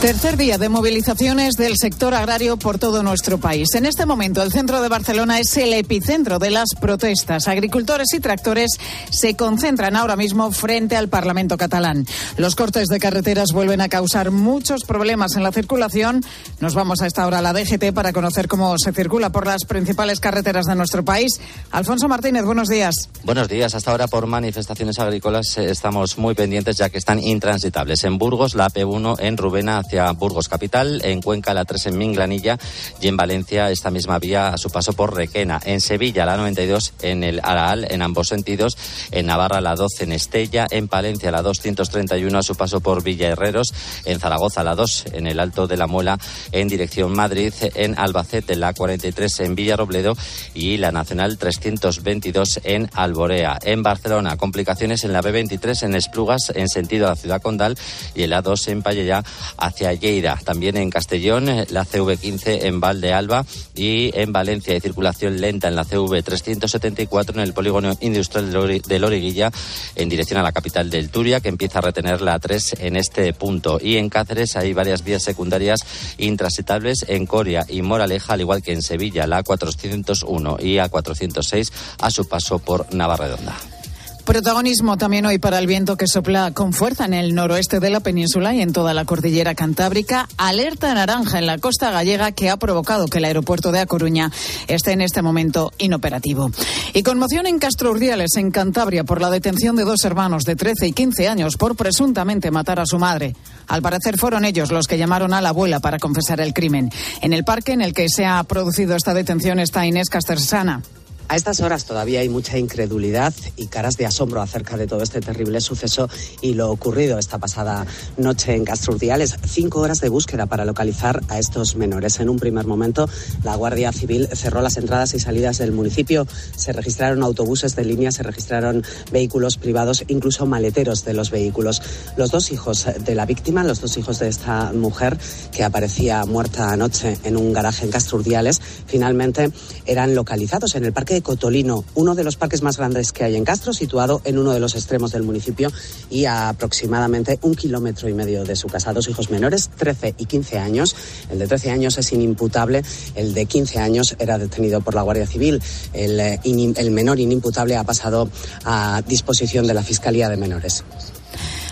Tercer día de movilizaciones del sector agrario por todo nuestro país. En este momento, el centro de Barcelona es el epicentro de las protestas. Agricultores y tractores se concentran ahora mismo frente al Parlamento catalán. Los cortes de carreteras vuelven a causar muchos problemas en la circulación. Nos vamos a esta hora a la DGT para conocer cómo se circula por las principales carreteras de nuestro país. Alfonso Martínez, buenos días. Buenos días. Hasta ahora por manifestaciones agrícolas eh, estamos muy pendientes ya que están intransitables. En Burgos, la P1 en Rubena hacia Burgos Capital, en Cuenca la 3 en Minglanilla y en Valencia esta misma vía a su paso por Requena. En Sevilla la 92 en el Araal en ambos sentidos, en Navarra la 12 en Estella, en Palencia la 231 a su paso por Villa Herreros, en Zaragoza la 2 en el Alto de la Muela en dirección Madrid, en Albacete la 43 en Villarrobledo y la Nacional 322 en Alborea. En Barcelona complicaciones en la B23 en Esplugas en sentido a la ciudad condal y en la 2 en Payella hacia También en Castellón, la CV15 en Valdealba y en Valencia hay circulación lenta en la CV374 en el polígono industrial de Loriguilla en dirección a la capital del Turia que empieza a retener la 3 en este punto. Y en Cáceres hay varias vías secundarias intransitables en Coria y Moraleja, al igual que en Sevilla, la 401 y A406 a su paso por Navarredonda. Protagonismo también hoy para el viento que sopla con fuerza en el noroeste de la península y en toda la cordillera cantábrica. Alerta naranja en la costa gallega que ha provocado que el aeropuerto de A Coruña esté en este momento inoperativo. Y conmoción en Castro Urdiales, en Cantabria, por la detención de dos hermanos de 13 y 15 años por presuntamente matar a su madre. Al parecer fueron ellos los que llamaron a la abuela para confesar el crimen. En el parque en el que se ha producido esta detención está Inés Castersana. A estas horas todavía hay mucha incredulidad y caras de asombro acerca de todo este terrible suceso y lo ocurrido esta pasada noche en Castro Urdiales. Cinco horas de búsqueda para localizar a estos menores. En un primer momento, la Guardia Civil cerró las entradas y salidas del municipio. Se registraron autobuses de línea, se registraron vehículos privados, incluso maleteros de los vehículos. Los dos hijos de la víctima, los dos hijos de esta mujer que aparecía muerta anoche en un garaje en Castro Urdiales, finalmente eran localizados en el parque Cotolino, uno de los parques más grandes que hay en Castro, situado en uno de los extremos del municipio y a aproximadamente un kilómetro y medio de su casa. Dos hijos menores, 13 y 15 años. El de 13 años es inimputable, el de 15 años era detenido por la Guardia Civil. El, eh, el menor inimputable ha pasado a disposición de la Fiscalía de Menores.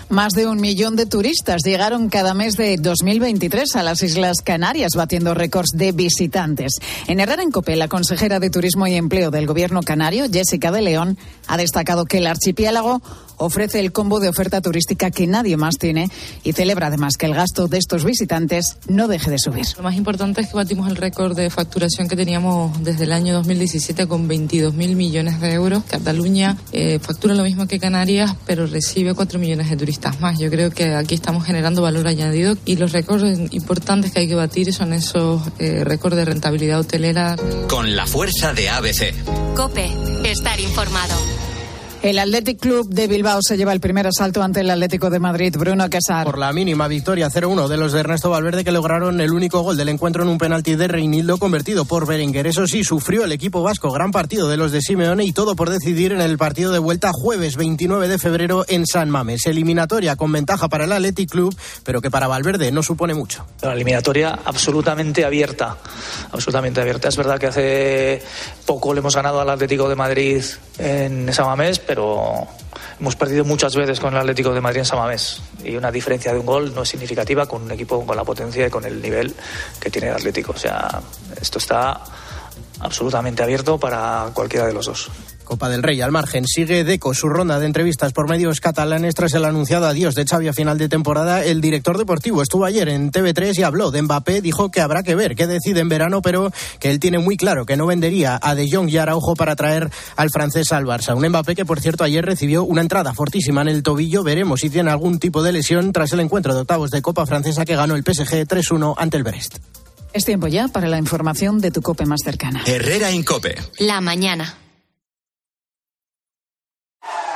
Más de un millón de turistas llegaron cada mes de 2023 a las Islas Canarias, batiendo récords de visitantes. En Herrera en Copé, la consejera de Turismo y Empleo del Gobierno canario, Jessica de León, ha destacado que el archipiélago ofrece el combo de oferta turística que nadie más tiene y celebra además que el gasto de estos visitantes no deje de subir. Lo más importante es que batimos el récord de facturación que teníamos desde el año 2017 con 22 mil millones de euros. Cataluña eh, factura lo mismo que Canarias, pero recibe 4 millones de turistas más. Yo creo que aquí estamos generando valor añadido y los récords importantes que hay que batir son esos eh, récords de rentabilidad hotelera. Con la fuerza de ABC. Cope, estar informado. El Athletic Club de Bilbao se lleva el primer asalto ante el Atlético de Madrid. Bruno Casar. Por la mínima victoria 0-1 de los de Ernesto Valverde que lograron el único gol del encuentro en un penalti de Reinildo convertido por Berenguer. Eso sí, sufrió el equipo vasco gran partido de los de Simeone y todo por decidir en el partido de vuelta jueves 29 de febrero en San Mames. Eliminatoria con ventaja para el Athletic Club, pero que para Valverde no supone mucho. La eliminatoria absolutamente abierta, absolutamente abierta. Es verdad que hace poco le hemos ganado al Atlético de Madrid en San Mamés, pero hemos perdido muchas veces con el Atlético de Madrid en Samamés y una diferencia de un gol no es significativa con un equipo con la potencia y con el nivel que tiene el Atlético. O sea, esto está absolutamente abierto para cualquiera de los dos. Copa del Rey al margen. Sigue Deco su ronda de entrevistas por medios catalanes tras el anunciado adiós de Xavi a final de temporada. El director deportivo estuvo ayer en TV3 y habló de Mbappé. Dijo que habrá que ver qué decide en verano, pero que él tiene muy claro que no vendería a De Jong y Araujo para traer al francés al Barça. Un Mbappé que, por cierto, ayer recibió una entrada fortísima en el tobillo. Veremos si tiene algún tipo de lesión tras el encuentro de octavos de Copa Francesa que ganó el PSG 3-1 ante el Brest. Es tiempo ya para la información de tu COPE más cercana. Herrera Incope. La mañana.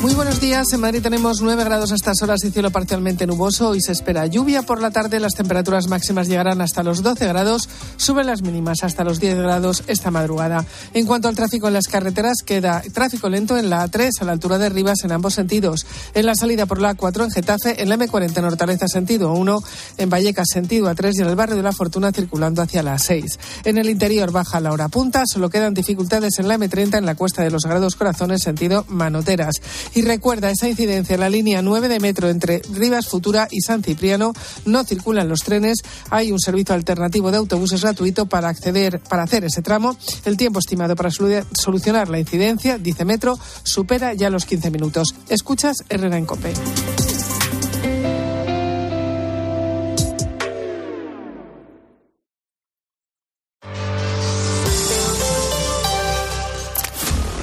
Muy buenos días. En Madrid tenemos 9 grados a estas horas y cielo parcialmente nuboso. Hoy se espera lluvia por la tarde. Las temperaturas máximas llegarán hasta los 12 grados. Suben las mínimas hasta los 10 grados esta madrugada. En cuanto al tráfico en las carreteras, queda tráfico lento en la A3 a la altura de Rivas en ambos sentidos. En la salida por la A4 en Getafe, en la M40 en Hortaleza sentido 1, en Vallecas sentido A3 y en el barrio de la Fortuna circulando hacia la 6. En el interior baja la hora punta. Solo quedan dificultades en la M30 en la Cuesta de los Grados Corazones sentido Manoteras. Y recuerda esa incidencia en la línea 9 de metro entre Rivas Futura y San Cipriano. No circulan los trenes. Hay un servicio alternativo de autobuses gratuito para acceder, para hacer ese tramo. El tiempo estimado para solucionar la incidencia, dice Metro, supera ya los 15 minutos. Escuchas Herrera en Cope.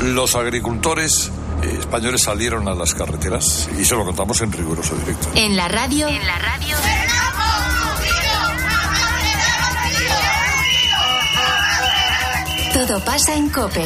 Los agricultores españoles salieron a las carreteras y se lo contamos en riguroso directo. En la radio. En la radio. Todo pasa en Cope.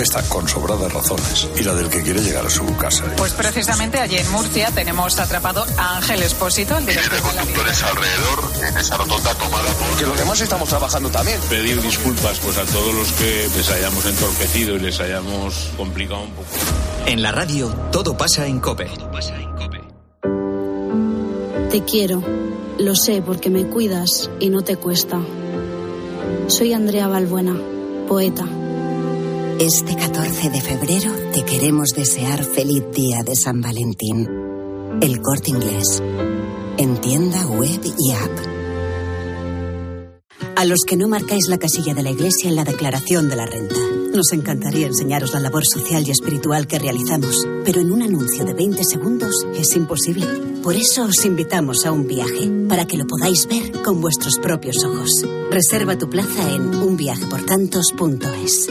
protesta con sobradas razones y la del que quiere llegar a su casa. Pues precisamente allí en Murcia tenemos atrapado a Ángel Espósito, el director de conductores alrededor en esa rotonda tomada por... Que los demás estamos trabajando también. Pedir disculpas pues a todos los que les hayamos entorpecido y les hayamos complicado un poco. En la radio todo pasa en Cope. Te quiero. Lo sé porque me cuidas y no te cuesta. Soy Andrea Balbuena, poeta. Este 14 de febrero te queremos desear feliz día de San Valentín. El corte inglés. En tienda web y app. A los que no marcáis la casilla de la iglesia en la declaración de la renta. Nos encantaría enseñaros la labor social y espiritual que realizamos, pero en un anuncio de 20 segundos es imposible. Por eso os invitamos a un viaje, para que lo podáis ver con vuestros propios ojos. Reserva tu plaza en unviajeportantos.es.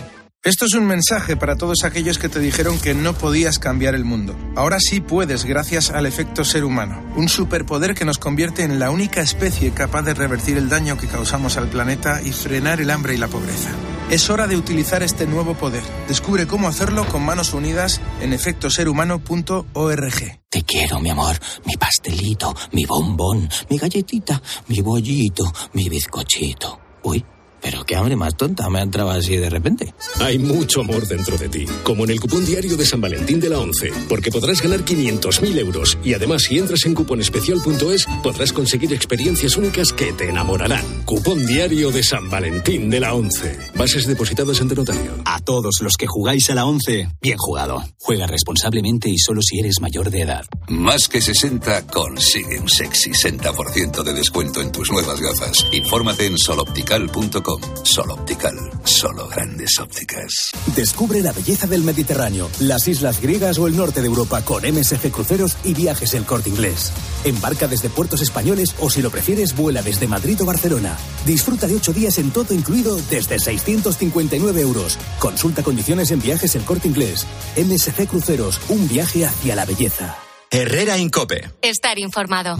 Esto es un mensaje para todos aquellos que te dijeron que no podías cambiar el mundo. Ahora sí puedes gracias al efecto ser humano, un superpoder que nos convierte en la única especie capaz de revertir el daño que causamos al planeta y frenar el hambre y la pobreza. Es hora de utilizar este nuevo poder. Descubre cómo hacerlo con manos unidas en efectoserhumano.org. Te quiero, mi amor, mi pastelito, mi bombón, mi galletita, mi bollito, mi bizcochito. Uy. Pero qué hambre más tonta me ha entrado así de repente. Hay mucho amor dentro de ti, como en el cupón diario de San Valentín de la 11, porque podrás ganar 500.000 euros y además si entras en cuponespecial.es podrás conseguir experiencias únicas que te enamorarán. Cupón diario de San Valentín de la 11. Bases depositadas ante notario. A todos los que jugáis a la 11, bien jugado. Juega responsablemente y solo si eres mayor de edad. Más que 60 consigue un sexy 60% de descuento en tus nuevas gafas. Infórmate en soloptical.com. Solo Optical, solo grandes ópticas. Descubre la belleza del Mediterráneo, las islas griegas o el norte de Europa con MSC Cruceros y Viajes El Corte Inglés. Embarca desde puertos españoles o si lo prefieres vuela desde Madrid o Barcelona. Disfruta de ocho días en todo incluido desde 659 euros. Consulta condiciones en Viajes El Corte Inglés. MSC Cruceros, un viaje hacia la belleza. Herrera Incope. Estar informado.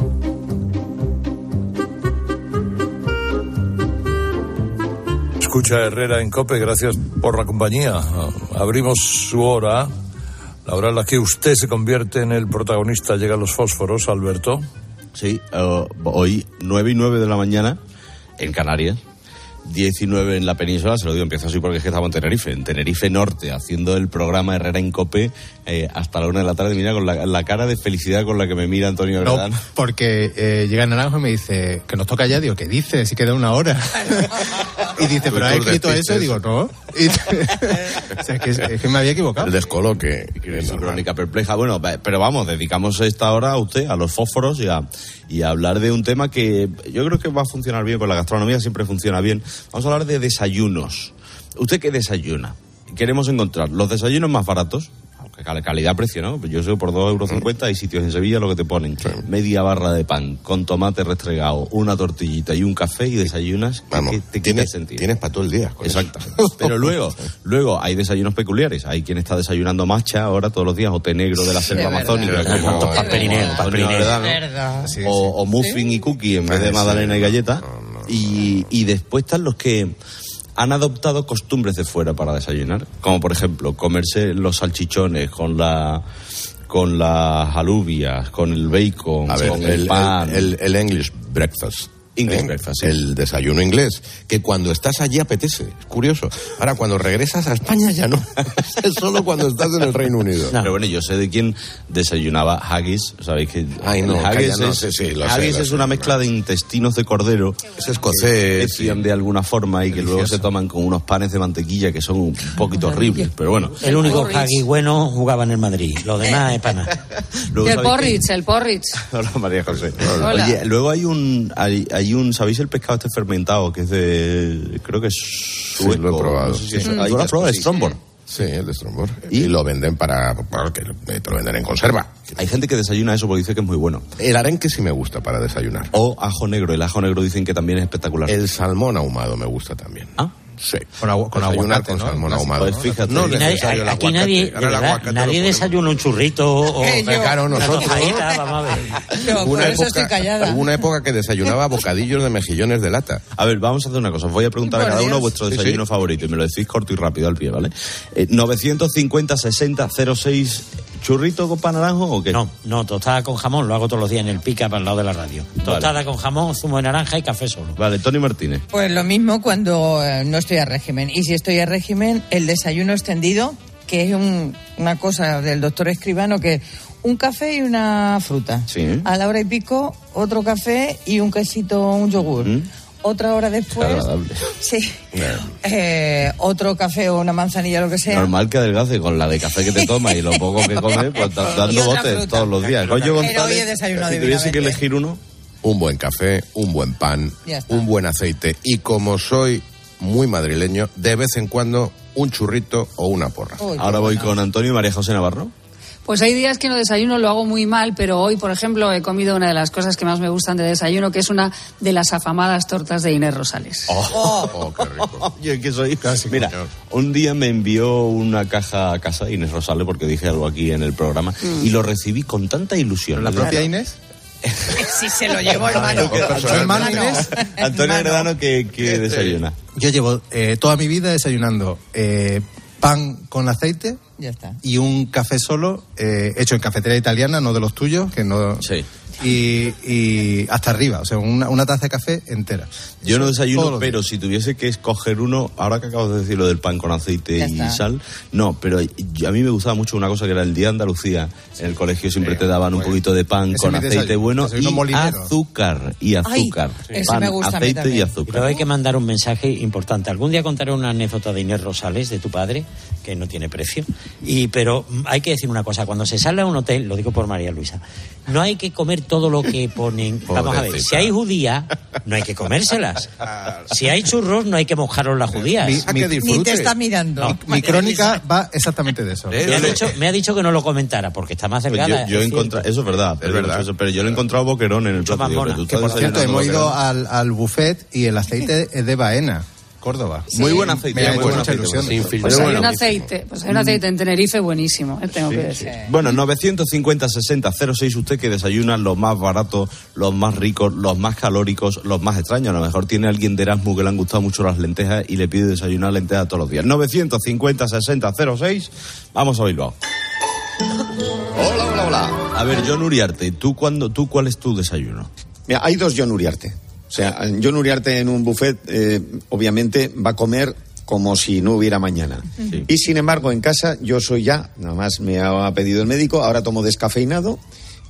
Escucha Herrera en Cope, gracias por la compañía. Abrimos su hora, la hora en la que usted se convierte en el protagonista. Llegan los fósforos, Alberto. Sí, hoy 9 y 9 de la mañana en Canarias. 19 en la península, se lo digo, empiezo así porque es que estamos en Tenerife, en Tenerife Norte, haciendo el programa Herrera en Cope eh, hasta la una de la tarde. Mira con la, la cara de felicidad con la que me mira Antonio No, porque eh, llega Naranjo y me dice que nos toca ya. Digo, ¿qué dices? Si queda una hora. y dice, ¿pero has escrito eso? Digo, no. Y- o sea, es, que, es que me había equivocado. El descoloque. Su crónica perpleja. Bueno, pero vamos, dedicamos esta hora a usted, a los fósforos y a, y a hablar de un tema que yo creo que va a funcionar bien con la gastronomía, siempre funciona bien. Vamos a hablar de desayunos. ¿Usted qué desayuna? Queremos encontrar los desayunos más baratos, calidad-precio, ¿no? Yo sé, por 2,50 euros hay sitios en Sevilla lo que te ponen media barra de pan con tomate restregado, una tortillita y un café y desayunas. que- que te quita el sentido. Tienes para todo el día. con Exacto. eso. Pero luego, luego hay desayunos peculiares. Hay quien está desayunando matcha ahora todos los días, o té negro de la selva amazónica, como Loredano. Verdad. Sí, o, o muffin y cookie en vez de Sí. magdalena y galleta. Y, y después están los que han adoptado costumbres de fuera para desayunar, como por ejemplo comerse los salchichones con la con las alubias, con el bacon, ver, con el, el, pan. el- el English breakfast. English ¿eh? breakfast, sí. El desayuno inglés, que cuando estás allí apetece. Es curioso. Ahora, cuando regresas a España ya no. es solo cuando estás en el Reino Unido. Pero bueno, yo sé de quién desayunaba haggis. ¿Sabéis que Ay, no, haggis, no, es, sí, sí, lo sé, haggis lo es sé, una mezcla de intestinos de cordero. Es escocés. Que de alguna forma y que luego se toman con unos panes de mantequilla que son un poquito horribles. Pero bueno. El único Hagi bueno jugaba en el Madrid, lo demás es pana. El porridge, el porridge. Hola, María José. Hola. Oye, luego hay un, hay, hay un, ¿sabéis el pescado este fermentado que es de, creo que es Sí, sueco? lo he probado. No sé si es- Sí. ¿Tú lo has probado? ¿Es Strombor? Sí, el de Strombor. Y, lo venden para. que te lo venden en conserva. Hay gente que desayuna eso porque dice que es muy bueno. El arenque sí me gusta para desayunar. O ajo negro. El ajo negro dicen que también es espectacular. El salmón ahumado me gusta también. ¿Ah? Sí. Con, agua, con Desayunar aguacate, con ¿no? salmón ahumado. Pues fíjate. No nadie- el aquí aguacate. nadie, de verdad, nadie desayuna un churrito o Eh. Claro, una nosotros. tostadita, vamos a ver. Una eso estoy época, callada. hubo una época que desayunaba bocadillos de mejillones de lata. A ver, vamos a hacer una cosa. Os voy a preguntar a cada uno vuestro Sí, desayuno sí. favorito y me lo decís corto y rápido al pie, ¿vale? Eh, 950 60 06 churrito con pan naranjo o qué? No, no, tostada con jamón, lo hago todos los días en el pica para el lado de la radio. Tostada con jamón, zumo de naranja y café solo. Vale, Tony Martínez. Pues lo mismo cuando eh, no estoy a régimen. Y si estoy a régimen, el desayuno extendido, que es un- una cosa del doctor Escribano, que es un café y una fruta. Sí. A la hora y pico, otro café y un quesito, un yogur. Mm. Otra hora después, Agradable. sí, eh, otro café o una manzanilla, lo que sea. Normal que adelgace con la de café que te tomas y lo poco que comes, pues dando botes fruta. todos los días. He González, desayunado si tuviese que elegir uno, Un buen café, un buen pan, un buen aceite. Y como soy muy madrileño, de vez en cuando un churrito o una porra. Uy, ahora voy con Antonio y María José Navarro. Pues hay días que no desayuno, lo hago muy mal, pero hoy, por ejemplo, he comido una de las cosas que más me gustan de desayuno, que es una de las afamadas tortas de Inés Rosales. Oh, qué rico. Yo que soy. Mira, un día me envió una caja a casa Inés Rosales porque dije algo aquí en el programa y lo recibí con tanta ilusión. ¿La propia Claro. Inés? Sí, se lo llevo hermano. ¿Tu hermana Inés? Antonio Heredano que, que desayuna. Yo llevo eh, toda mi vida desayunando eh, pan con aceite Ya está. y un café solo eh, hecho en cafetería italiana, no de los tuyos, que no... Sí. Y, y hasta arriba, o sea, una, una taza de café entera. Yo no desayuno, pero si tuviese que escoger uno, ahora que acabo de decir lo del pan con aceite Ya y está. sal, no, pero yo- a mí me gustaba mucho una cosa que era el día de Andalucía. En el colegio siempre te daban un bueno. poquito de pan Ese con aceite bueno y molinero. azúcar. Y azúcar. ese pan, me gusta aceite y azúcar. Pero hay que mandar un mensaje importante. Algún día contaré una anécdota de Inés Rosales, de tu padre, que no tiene precio. Y, pero hay que decir una cosa, cuando se sale a un hotel, lo digo por María Luisa, no hay que comer todo lo que ponen. Vamos a ver, si hay judía, no hay que comérselas. Si hay churros, no hay que mojaros las judías. Mi- A mi- que Ni te está mirando. No, Mi crónica va exactamente de eso. Eh, Me ha, dicho, me ha dicho que no lo comentara, porque está más Pues delgada. yo, yo es encontrado, eso es verdad, pero, verdad. eso- pero yo lo he encontrado boquerón en el plato. por cierto, hemos ido boquerón. al, al buffet y el aceite es de Baena, Córdoba. Muy buen aceite, Me ha muy hecho mucha aceite, ilusión. sin filtro. Pues hay bueno, un aceite, pues hay un aceite en Tenerife buenísimo, eh, tengo que decir. Bueno, 950 60 06 usted que desayuna los más baratos, los más ricos, los más calóricos, los más extraños. A lo mejor tiene alguien de Erasmus que le han gustado mucho las lentejas y le pide desayunar lentejas todos los días. 950 60 06 vamos a Bilbao. Hola, hola, hola. A ver, John Uriarte, ¿tú, cuándo, ¿tú cuál es tu desayuno? Mira, hay dos John Uriarte. O sea, John Uriarte en un buffet, eh, obviamente, va a comer como si no hubiera mañana. Sí. Y sin embargo, en casa yo soy ya, nada más me ha pedido el médico, ahora tomo descafeinado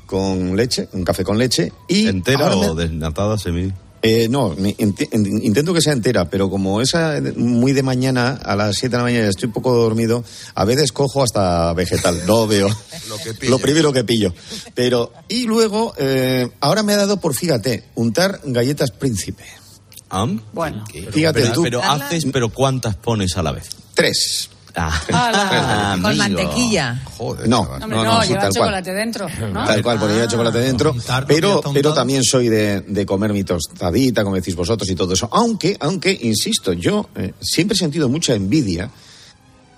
con leche, un café con leche y ¿Entera me- o desnatada semi? Eh, no, intento que sea entera, pero como esa eh, muy de mañana, a las 7 de la mañana estoy un poco dormido, a veces cojo hasta vegetal, no veo lo, primero que pillo. Pero, y luego, eh, ahora me ha dado por, fíjate, untar galletas príncipe. Bueno. Fíjate pero, tú. pero haces, pero ¿cuántas pones a la vez? Tres. Ah, Ala. Con mantequilla. Joder, no, no, no, no, lleva tal cual. chocolate dentro, ¿no? Tal cual, ponía chocolate dentro. Pero, pero también soy de, de comer mi tostadita, como decís vosotros, y todo eso. Aunque, aunque, insisto, yo eh, siempre he sentido mucha envidia.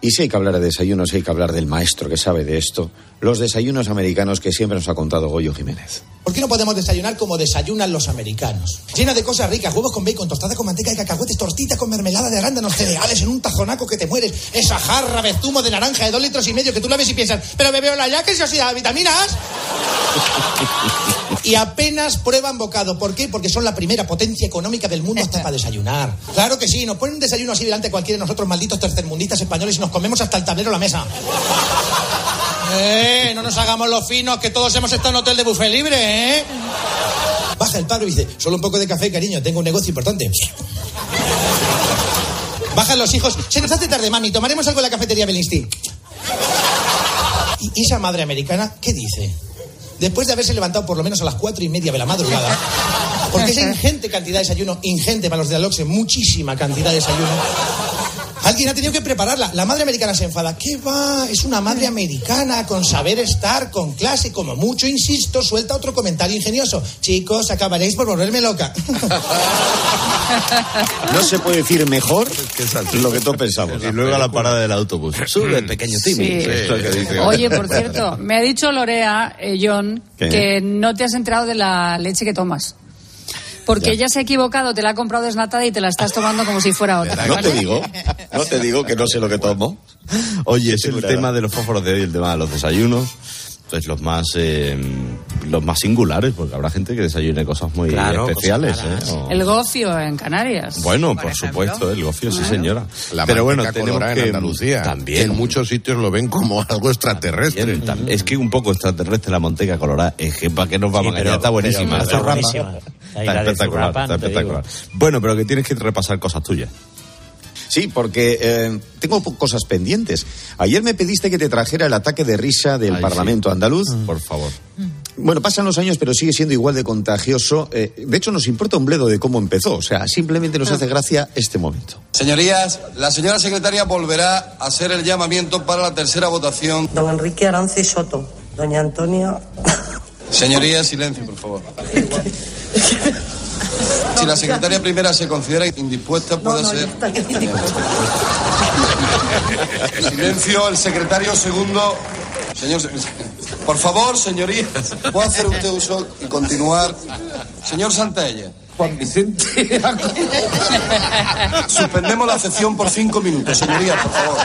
Y si hay que hablar de desayunos, hay que hablar del maestro que sabe de esto. Los desayunos americanos que siempre nos ha contado Goyo Jiménez. ¿Por qué no podemos desayunar como desayunan los americanos? Llena de cosas ricas, huevos con bacon, tostada con manteca de cacahuetes, tortita con mermelada de arándanos, cereales en un tazonaco que te mueres, esa jarra de zumo de naranja de dos litros y medio que tú la ves y piensas, pero me veo la ya que se os da vitaminas. y apenas prueban bocado. ¿Por qué? Porque son la primera potencia económica del mundo hasta para desayunar. Claro que sí, nos ponen un desayuno así delante de cualquiera de nosotros malditos tercermundistas españoles y nos comemos hasta el tablero la mesa. Eh, no nos hagamos los finos, que todos hemos estado en hotel de buffet libre, ¿eh? Baja el paro y dice, solo un poco de café, cariño, tengo un negocio importante. Bajan los hijos, se nos hace tarde, mami, tomaremos algo en la cafetería Belinsky. ¿Y y esa madre americana qué dice? Después de haberse levantado por lo menos a las cuatro y media de la madrugada, porque es ingente cantidad de desayuno, ingente para los de Aloxe, muchísima cantidad de desayuno. Alguien ha tenido que prepararla. La madre americana se enfada. ¿Qué va? Es una madre americana con saber estar, con clase. Como mucho, insisto, suelta otro comentario ingenioso. Chicos, acabaréis por volverme loca. No se puede decir mejor lo que todos pensamos. Y luego a la parada del autobús. Sube, pequeño Timmy. Sí. Que. Oye, por cierto, me ha dicho Lorea, eh, John, ¿Qué? que no te has enterado de la leche que tomas. Porque Ya. ella se ha equivocado, te la ha comprado desnatada y te la estás tomando como si fuera otra. No te digo, no te digo que no sé lo que tomo. Oye, es el tema de los fósforos de hoy, el tema de los desayunos. Pues los más eh, los más singulares, porque habrá gente que desayune cosas muy Claro, especiales. cosas. ¿eh? O- El gofio en Canarias. Bueno, por, supuesto, el gofio, sí señora. La Pero bueno, manteca tenemos que en Andalucía. también que en muchos sitios lo ven como algo extraterrestre. Es que un poco extraterrestre la manteca colorada. Es que para qué nos vamos Sí, a engañar. Está buenísima. pero está buenísima. Ahí Está espectacular. Está. Bueno, pero que tienes que repasar cosas tuyas. Sí, porque eh, tengo cosas pendientes. Ayer me pediste que te trajera el ataque de risa del Ay, Parlamento sí. andaluz. Por favor. Bueno, pasan los años, pero sigue siendo igual de contagioso. Eh, de hecho, nos importa un bledo de cómo empezó. O sea, simplemente nos hace gracia este momento. Señorías, la señora secretaria volverá a hacer el llamamiento para la tercera votación. Don Enrique Arance Soto. Doña Antonia. Señorías, silencio, por favor. Si la secretaria primera se considera indispuesta, puede ser. Silencio, el secretario segundo. Señor, por favor, señorías, ¿puede hacer usted uso y continuar? Señor Santella. Juan Vicente. Suspendemos la sesión por cinco minutos, señorías, por favor.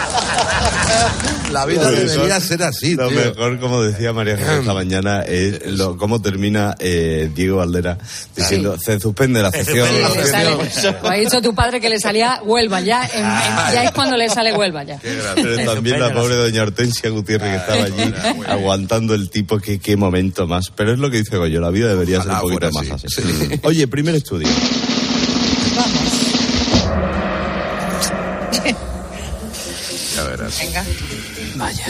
La vida debería mejor- ser así, Lo tío. mejor, como decía María Jesús esta mañana, es lo, cómo termina eh, Diego Valdera diciendo, se suspende la sesión. Lo ha dicho tu padre que le salía Huelva, ya, en- en- ya es cuando le sale Huelva ya. Pero también la pobre doña Hortensia Gutiérrez que estaba allí aguantando el tipo, que qué momento más. Pero es lo que dice Goyo, la vida debería ser un poquito más así. Oye, primer estudio. Ya verás. Venga.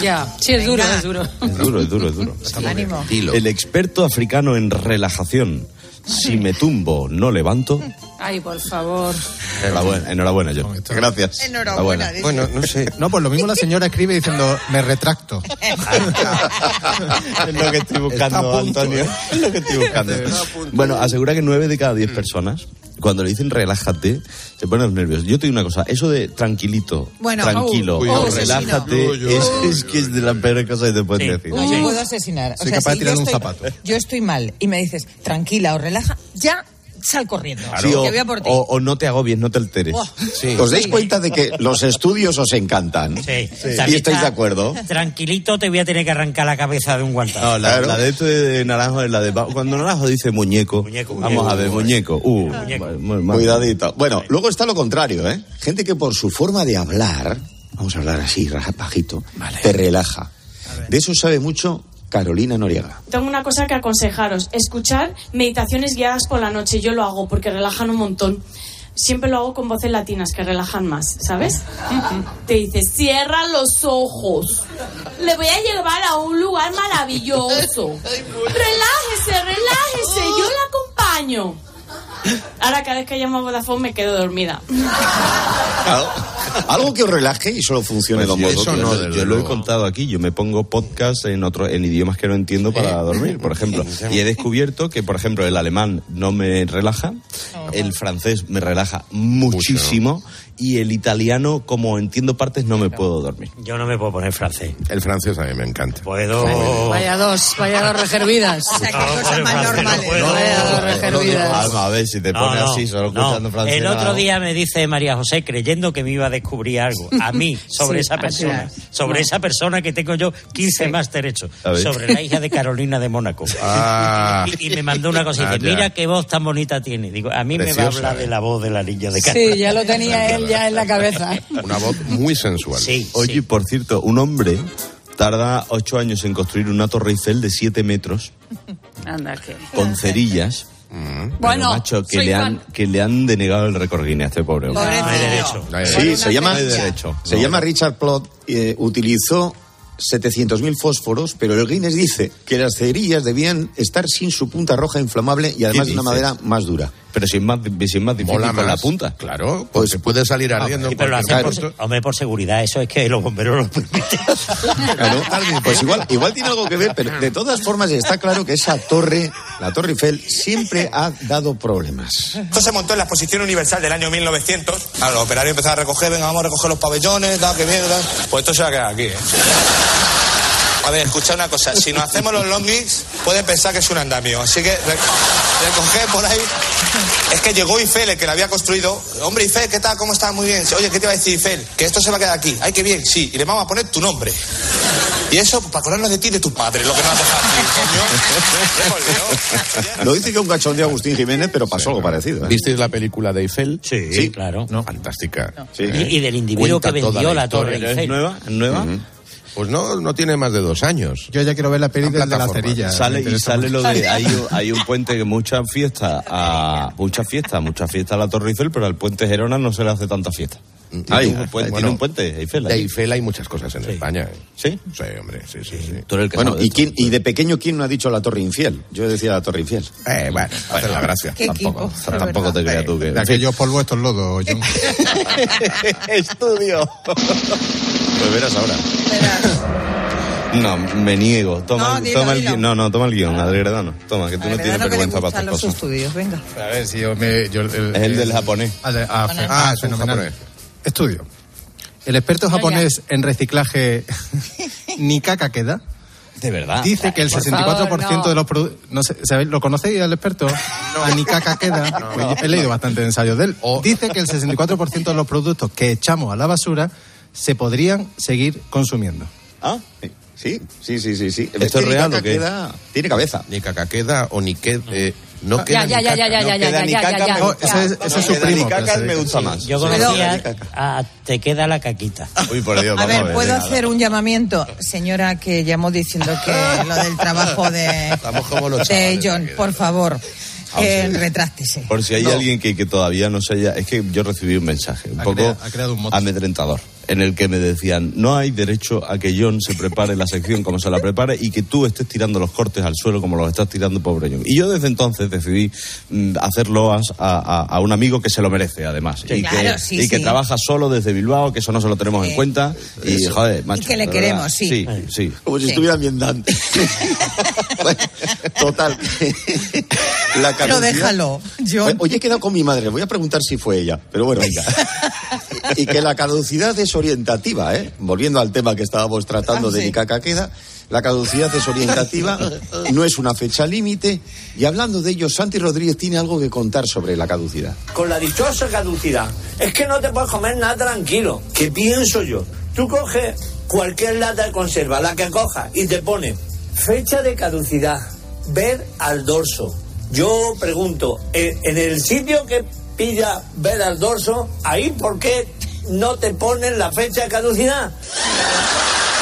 Ya, sí, es duro, Venga. es duro. Es duro, es duro, es duro. Ánimo. El experto africano en relajación. Si me tumbo, no levanto. Ay, por favor. Enhorabuena, enhorabuena John. Gracias. Enhorabuena. Bueno, no sé. No, pues lo mismo la señora escribe diciendo, me retracto. Es lo que estoy buscando, Antonio. Es lo que estoy buscando. Bueno, asegura que nueve de cada diez personas, cuando le dicen relájate, se ponen los nervios. Yo te digo una cosa, eso de tranquilito, Bueno, tranquilo, oh, o oh, relájate, es, es que es de las peores cosas que te pueden decir. No, yo puedo asesinar. O Soy sea, capaz de tirar un estoy- zapato. Yo estoy mal y me dices, tranquila o relaja, ya sal corriendo. Sí, que o, voy a por ti. o- o no te agobies, no te alteres. Oh. Sí. ¿Os dais cuenta de que los estudios os encantan? Sí. ¿Y También estáis está- de acuerdo? Tranquilito, te voy a tener que arrancar la cabeza de un guantazo. No, la, la de este de Naranjo es la de... Cuando Naranjo dice muñeco, vamos muñeco. a ver, muñeco. Uh. Cuidadito. Bueno, luego está lo contrario, ¿eh? Gente que por su forma de hablar, vamos a hablar así, bajito, te relaja. De eso sabe mucho Carolina Noriega. Tengo una cosa que aconsejaros. Escuchar meditaciones guiadas por la noche. Yo lo hago porque relajan un montón. Siempre lo hago con voces latinas que relajan más, ¿sabes? Te dice, cierra los ojos. Le voy a llevar a un lugar maravilloso. Relájese, relájese. Yo le acompaño. Ahora cada vez que llamo a Vodafone me quedo dormida. Claro, Algo que os relaje y solo funcione Pues con yo, vosotros. yo- yo lo he contado aquí. Yo me pongo podcast en otro, en idiomas que no entiendo para dormir, por ejemplo. Y he descubierto que, por ejemplo, el alemán no me relaja, el francés me relaja muchísimo y el italiano, como entiendo partes, no me puedo dormir. Yo no me puedo poner francés. El francés a mí me encanta. Puedo. Vaya dos, vaya dos rejervidas. qué cosas más normales. Vaya dos rejervidas. Alma, a ver, si te No, pones no, así, solo no. escuchando francés. El otro día me dice María José, creyendo que me iba a descubrir algo, a mí, sobre Sí, esa persona, sobre No. esa persona que tengo yo 15 Sí. más derechos, sobre la hija de Carolina de Mónaco. Ah. Y, y me mandó una cosa y Ah, mira qué voz tan bonita tiene. Digo, a mí me va a hablar eh. de la voz de la niña de Carolina. Sí, ya lo tenía él ya en la cabeza. Una voz muy sensual. Sí, Oye, por cierto, un hombre tarda ocho años en construir una torre Eiffel de siete metros Anda, que. con cerillas. Mm. Bueno, macho, que le, han, fan. que le han denegado el récord Guinness a este pobre hombre. No hay derecho. Sí, se llama, No hay derecho. se No. llama Richard Plot. eh, utilizó 700.000 fósforos, pero el Guinness dice que las cerillas debían estar sin su punta roja inflamable y además de una madera más dura. Pero si es más, si es más difícil Mola con la punta. Claro, pues se puede salir ardiendo Sí, pero lo hacen por, hombre, por seguridad, eso es que los bomberos lo permiten. Claro, pues igual, igual tiene algo que ver, pero de todas formas está claro que esa torre, la Torre Eiffel, siempre ha dado problemas. Esto se montó en la Exposición Universal del año 1900. Claro, los operarios empezaron a recoger, venga, vamos a recoger los pabellones, tal, que mierda. Pues esto se va a quedar aquí, ¿eh? A ver, escuchad una cosa. Si nos hacemos los longings, pueden pensar que es un andamio. Así que re- recoged por ahí. Es que llegó Eiffel, el que la había construido. Hombre, Eiffel, ¿qué tal? ¿Cómo estás? Muy bien. Oye, ¿qué te iba a decir Eiffel? Que esto se va a quedar aquí. Ay, qué bien, sí. Y le vamos a poner tu nombre. Y eso, pues, para acordarnos de ti y de tu padre, lo que nos has dejado. Lo dice que un cachón de Agustín Jiménez, pero pasó algo parecido. ¿eh? ¿Visteis la película de Eiffel? Sí, Sí. claro. Fantástica. Sí. Y, y del individuo Cuenta que vendió la la, torre. Eiffel. ¿Es nueva? ¿Es nueva? Pues no, no tiene más de dos años. Yo ya quiero ver la peli de la cerilla. Sale, y sale mucho. lo de hay, un- hay un puente que muchas fiestas a muchas fiestas muchas fiestas a la Torre Eiffel pero al puente Gerona no se le hace tanta fiesta Ay, tiene, un puente, bueno, tiene un puente Eiffel De. Eiffel hay muchas cosas en España. ¿eh? ¿Sí? Sí, hombre, sí, sí, sí. Tú eres el que Bueno, ¿y, quién, y de pequeño, ¿quién no ha dicho la Torre Infiel? Yo decía la Torre Infiel. Eh, bueno, hacer la gracia. Qué Tampoco, equipo, tampoco te creas tú que... De aquellos polvos estos lodos, John. Estudio. Pues verás ahora. No, me niego. Toma, No, dilo, toma el dilo. guion. No, no, toma el guion, Adredano. Toma, que tú no tienes no vergüenza para cosas. estudios, venga. A ver si yo me. yo- el, Es el del japonés. Ah, de- ah, fe- Ah, ah, es un fenomenal. japonés. Estudio. El experto japonés en reciclaje Nikaka Queda De verdad. dice que el Por 64% favor, no. de los productos. No sé, ¿sabéis? ¿Lo conocéis al experto? A Nikaka Queda. Pues he leído bastante ensayos de él. Dice que el 64% de los productos que echamos a la basura se podrían seguir consumiendo. Ah, sí, sí, sí, sí. sí. ¿Esto es real o qué? Queda- Tiene cabeza. Ni cacaqueda o ni que. eh, no Ya, queda ya, ni ya, caca. ya, ya, No ya, queda ya, ni ya, caca, ya, ya. me No, ese es, su Queda primo. ni caca, me gusta sí. más. Yo conocía a Te queda la caquita. Uy, por Dios, A ver, ¿puedo hacer un llamamiento? Señora que llamó diciendo que lo del trabajo de, Estamos como los de chavales John, por favor, eh, retráctese. Por si hay No. alguien que, que todavía no se haya... Es que yo recibí un mensaje un Ha poco crea- ha creado un mote. amedrentador en el que me decían no hay derecho a que John se prepare la sección como se la prepare y que tú estés tirando los cortes al suelo como los estás tirando, pobre John. Y yo desde entonces decidí mm, hacer loas a, a- a un amigo que se lo merece, además. y Claro, que, sí, y que trabaja solo desde Bilbao, que eso no se lo tenemos en cuenta. Y, joder, macho. que le de queremos, verdad. sí. Sí, sí. Como si Sí. estuviera ambientando. Bueno, total. La Pero déjalo, John. Hoy he quedado con mi madre, voy a preguntar si fue ella, pero bueno, venga. y que la caducidad es orientativa, ¿eh? Volviendo al tema que estábamos tratando Ah, de sí. Nicaca queda, La caducidad es orientativa, no es una fecha límite. Y hablando de ello, Santi Rodríguez tiene algo que contar sobre la caducidad. Con la dichosa caducidad, es que no te puedes comer nada tranquilo. ¿Qué pienso yo? Tú coges cualquier lata de conserva, la que cojas, y te pone fecha de caducidad, ver al dorso. Yo pregunto, en, en el sitio que pilla ver al dorso, ahí por qué no te ponen la fecha de caducidad?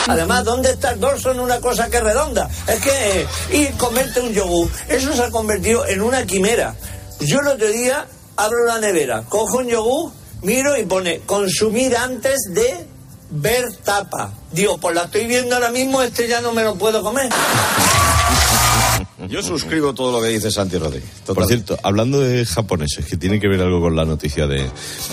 Además, ¿dónde está el dorso en una cosa que es redonda? Es que eh, ir comerte un yogur, eso se ha convertido en una quimera. Yo el otro día abro la nevera, cojo un yogur, miro y pone consumir antes de ver tapa. Digo, pues la estoy viendo ahora mismo, este ya no me lo puedo comer. Yo suscribo todo lo que dice Santi Rodríguez. Por cierto, hablando de japoneses, que tiene que ver algo con la noticia de...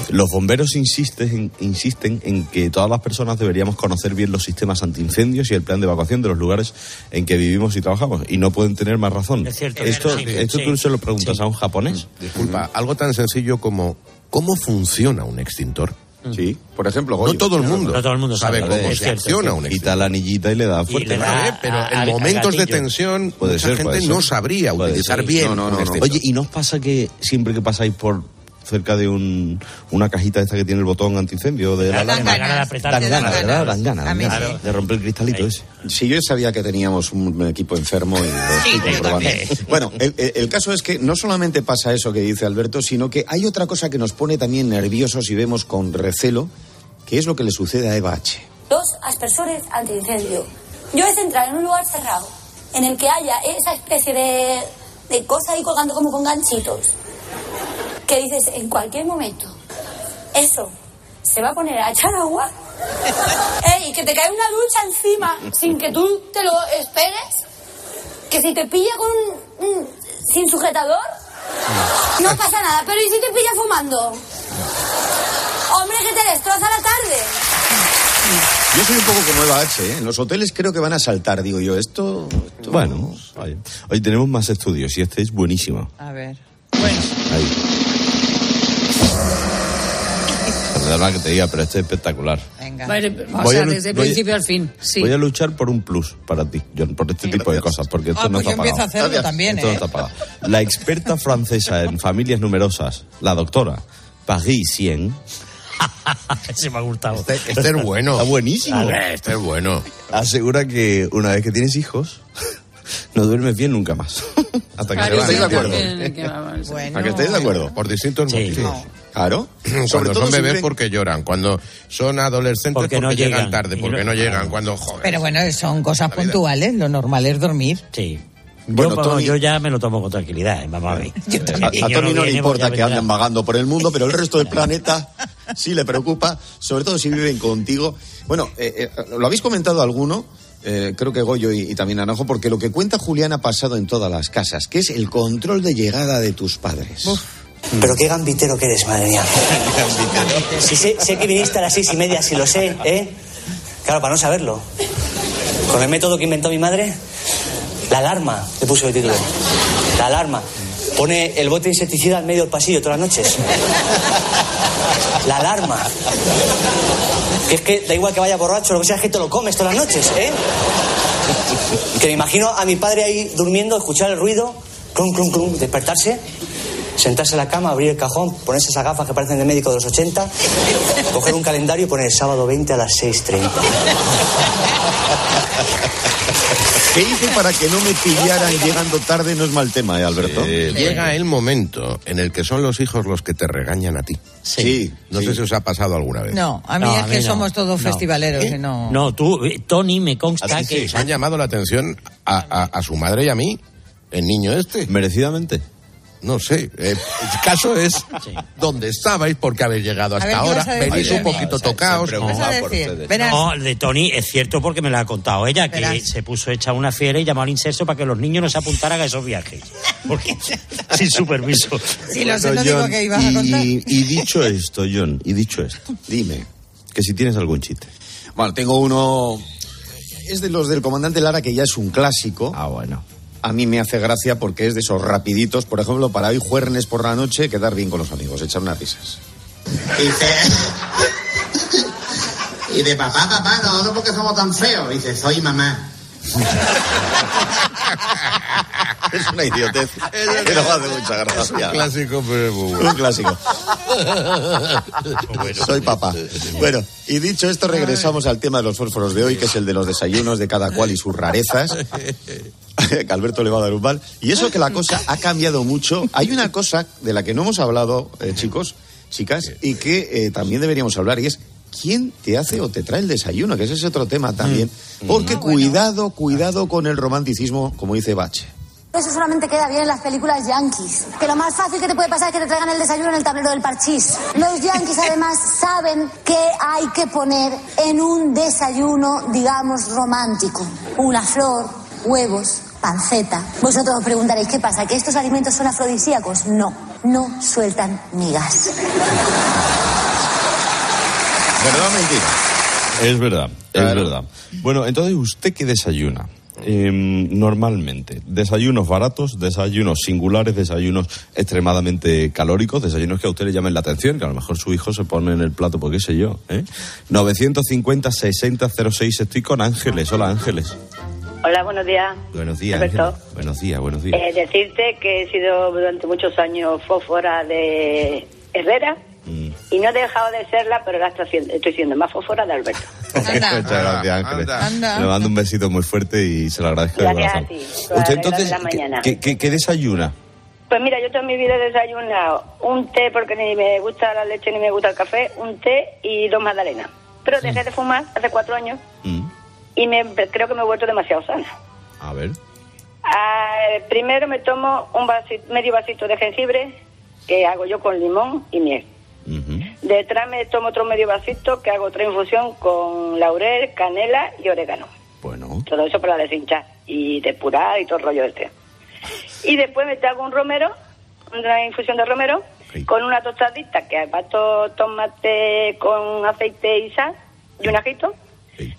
Los bomberos insisten, insisten en que todas las personas deberíamos conocer bien los sistemas antiincendios y el plan de evacuación de los lugares en que vivimos y trabajamos. Y no pueden tener más razón. Es cierto, Esto, sí, esto sí. tú se lo preguntas a un japonés. Disculpa, algo tan sencillo como ¿cómo funciona un extintor? Sí, por ejemplo, No todo el mundo, No todo el mundo sabe, sabe, cómo es se cierto, acciona un Quita la anillita y le da fuerte. le da- Vale, pero a- en momentos de tensión Puede mucha ser, gente puede ser. no sabría Puede utilizar ser. bien No, no, un no, no. extintor. Oye, ¿y no os pasa que siempre que pasáis por cerca de un, una cajita esta que tiene el botón antiincendio de la Dan alarma, ganas de apretar, dan te ganas, de romper el cristalito ese. Si yo sabía que teníamos un equipo enfermo y lo estoy comprobando. Bueno, el, el- el caso es que no solamente pasa eso que dice Alberto, sino que hay otra cosa que nos pone también nerviosos y vemos con recelo, que es lo que le sucede a Eva H. Dos aspersores antiincendio. Yo es entrar en un lugar cerrado en el que haya esa especie de, de cosa ahí colgando como con ganchitos. Que dices, en cualquier momento, eso se va a poner a echar agua. ¡Ey! Que te cae una ducha encima sin que tú te lo esperes. Que si te pilla con un- un- sin sujetador, no pasa nada. Pero ¿y si te pilla fumando? Hombre, que te destroza la tarde. Yo soy un poco como Eva H. ¿eh? En los hoteles creo que van a saltar, digo yo. Esto. esto- Bueno, oye. Hoy tenemos más estudios y este es buenísimo. A ver. Ahí. Perdona que te diga, pero este es espectacular. Venga. Vale, o Voy sea, a desde el voy a- principio al fin. Sí. Voy a luchar por un plus para ti, John, por este tipo de cosas, porque esto Ah, no pues yo está empiezo a pagado. hacerlo también, Esto no ¿eh? está pagado. La experta francesa en familias numerosas, la doctora Paris 100, Se me ha gustado. Este, este es bueno. Está buenísimo. A ver, Este es bueno. asegura que una vez que tienes hijos, no duermes bien nunca más. Hasta que Claro, se ¿Estáis de sí, acuerdo? también, que. Bueno. ¿A que estáis de acuerdo? Por distintos Sí. motivos. Claro. Sobre Cuando todo son bebés porque lloran, cuando son adolescentes Porque porque, no llegan, llegan. tarde, porque no- no llegan, cuando joder. Pero bueno, son cosas puntuales. Lo normal es dormir. Sí. Bueno, yo, vamos, Tony- yo ya me lo tomo con tranquilidad, eh, vamos a ver. A, Tony no le importa que anden vagando por el mundo, pero el resto del planeta sí le preocupa, sobre todo si viven contigo. Bueno, eh, eh, lo habéis comentado alguno, eh, creo que Goyo y, y también Anajo, porque lo que cuenta Julián ha pasado en todas las casas, que es el control de llegada de tus padres. Pero qué gambitero que eres, madre mía. Si sé, sé que viniste a las seis y media, si lo sé, ¿eh? Claro, para no saberlo. Con el método que inventó mi madre, la alarma, le puso de título. La alarma. Pone el bote de insecticida al medio del pasillo todas las noches. La alarma. Que es que da igual que vaya borracho, lo que sea, es que te lo comes todas las noches, ¿eh? Que me imagino a mi padre ahí durmiendo, escuchar el ruido, clum, clum, clum, despertarse, sentarse en la cama, abrir el cajón, ponerse esas gafas que parecen de médico de los 80, coger un calendario y poner el sábado 20 a las 6.30. ¿Qué hice para que no me pillaran llegando tarde? No es mal tema, ¿eh, Alberto? Llega el momento en el que son los hijos los que te regañan a ti. Sí. No sé si os ha pasado alguna vez. No, a mí No, es a que mí no. somos todos No. festivaleros. ¿Eh? y no... No, tú, Tony, me consta Así que... han llamado la atención a, a- a su madre y a mí, el niño este. Merecidamente. No sé. eh, el caso es dónde estabais, por qué habéis llegado hasta ver, ¿qué ahora. Venís un poquito. Verás. No, el de Tony es cierto porque me lo ha contado ella, que Verás. se puso hecha una fiera y llamó al inserso para que los niños no se apuntaran a esos viajes. Porque, sin superviso. Si lo sé, Bueno, no digo John, que ibas a contar. y, y dicho esto, John, y dicho esto, Dime. que si tienes algún chiste. Bueno, tengo uno. Es de los del comandante Lara, que ya es un clásico. Ah, bueno. A mí me hace gracia porque es de esos rapiditos. Por ejemplo, para hoy jueves por la noche, quedar bien con los amigos, echar unas risas. Dice. Y de papá, papá, nosotros porque somos tan feos. Dice, soy mamá. es una idiotez. Pero hace mucha gracia. Es un clásico, pero es muy bueno. Un clásico. Soy papá. Bueno, y dicho esto, regresamos al tema de los fósforos de hoy, que es el de los desayunos de cada cual y sus rarezas. que Alberto le va a dar un mal. Y eso que la cosa ha cambiado mucho. Hay una cosa de la que no hemos hablado, eh, chicos, chicas, y que eh, también deberíamos hablar, y es quién te hace o te trae el desayuno, que ese es otro tema también. Porque cuidado, cuidado con el romanticismo, como dice Bache. Eso solamente queda bien en las películas yankees. Que lo más fácil que te puede pasar es que te traigan el desayuno en el tablero del parchís. Los yankees además saben qué hay que poner en un desayuno, digamos, romántico. Una flor, huevos, panceta. Vosotros os preguntaréis, ¿qué pasa? ¿Que estos alimentos son afrodisíacos? No, no sueltan migas. ¿Verdad o mentira? Es verdad, es verdad. Bueno, entonces, ¿usted qué desayuna? Eh, normalmente, desayunos baratos, desayunos singulares, desayunos extremadamente calóricos, desayunos que a usted le llamen la atención, que a lo mejor su hijo se pone en el plato, porque qué sé yo. ¿eh? 950-6006, estoy con Ángeles. Hola Ángeles. Hola, buenos días. Buenos días. Buenos días, buenos días. Eh, decirte que he sido durante muchos años fósfora de Herrera Mm. y no he dejado de serla, pero ahora estoy siendo, estoy siendo más fósfora de Alberto. Muchas gracias, Ángeles. Anda. Le mando un besito muy fuerte y se lo agradezco de Gracias a corazón. ti. Usted la entonces, de la mañana. ¿qué, qué, qué desayuna? Pues mira, yo toda mi vida he desayunado un té porque ni me gusta la leche ni me gusta el café, un té y dos magdalenas. Pero dejé de fumar hace cuatro años Mm. y me, creo que me he vuelto demasiado sana. A ver. Ah, primero me tomo un vasito, medio vasito de jengibre que hago yo con limón y miel. Detrás me tomo otro medio vasito que hago otra infusión con laurel, canela y orégano. Bueno. Todo eso para deshinchar y depurar y todo el rollo este. Y después me hago un romero, una infusión de romero, con una tostadita que bato tomate con aceite y sal y un ajito.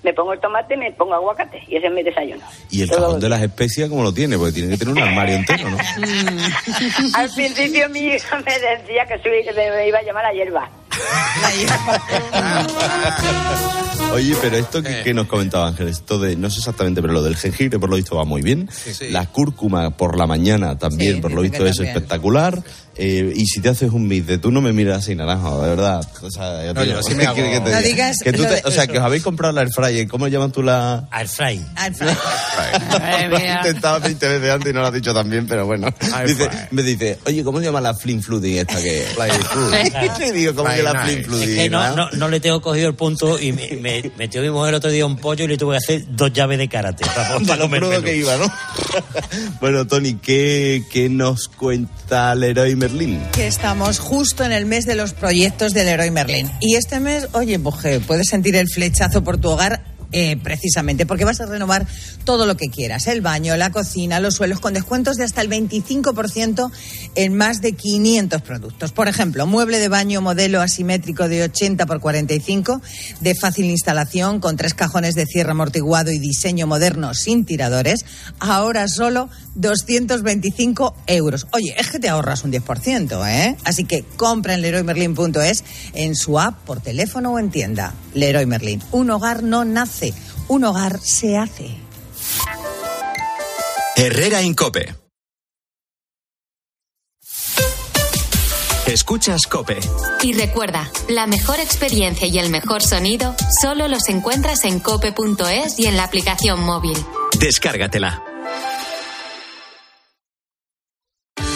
Me pongo el tomate y me pongo aguacate. Y ese es mi desayuno. Y el cajón de las especias, ¿cómo lo tiene? Porque tiene que tener un armario entero, ¿no? Al principio mi hija me decía que, soy- que me iba a llamar la hierba. Oye, pero esto que, que nos comentaba Ángel, esto de, no sé exactamente, pero lo del jengibre por lo visto va muy bien. La cúrcuma por la mañana también, Sí, por lo visto es también. espectacular. Eh, y si te haces un mix de tú no me miras así, naranjo, de verdad. O sea, te No, yo digo, sí me ¿qué hago- que te No diga? digas Que tú te- de- o sea, que os habéis comprado la airfryer. ¿Cómo llaman tú la...? Airfry. Lo he intentado 20 veces antes y no lo has dicho tan bien, pero bueno. Dice, me dice, oye, ¿cómo se llama la flim flooding esta que Y digo, ¿cómo que la flim Es flooding? que no, no, no le tengo cogido el punto y me, me metió mi mujer el otro día un pollo y le tuve que hacer dos llaves de karate. Para, lo que iba, ¿no? bueno, Tony, ¿qué, ¿qué nos cuenta Leroy Merlin? que estamos justo en el mes de los proyectos del Leroy Merlin. Y este mes, oye, mujer, puedes sentir el flechazo por tu hogar. Eh, precisamente porque vas a renovar todo lo que quieras, el baño, la cocina, los suelos, con descuentos de hasta el 25% en más de 500 productos. Por ejemplo, mueble de baño modelo asimétrico de 80 por 45, de fácil instalación, con tres cajones de cierre amortiguado y diseño moderno sin tiradores, ahora solo 225 euros. Oye, es que te ahorras un 10%, ¿eh? Así que compra en leroymerlin.es, en su app, por teléfono o en tienda. Leroy Merlin. Un hogar no nace, un hogar se hace. Herrera Incope. Escuchas Cope. Y recuerda, la mejor experiencia y el mejor sonido solo los encuentras en cope.es y en la aplicación móvil. Descárgatela.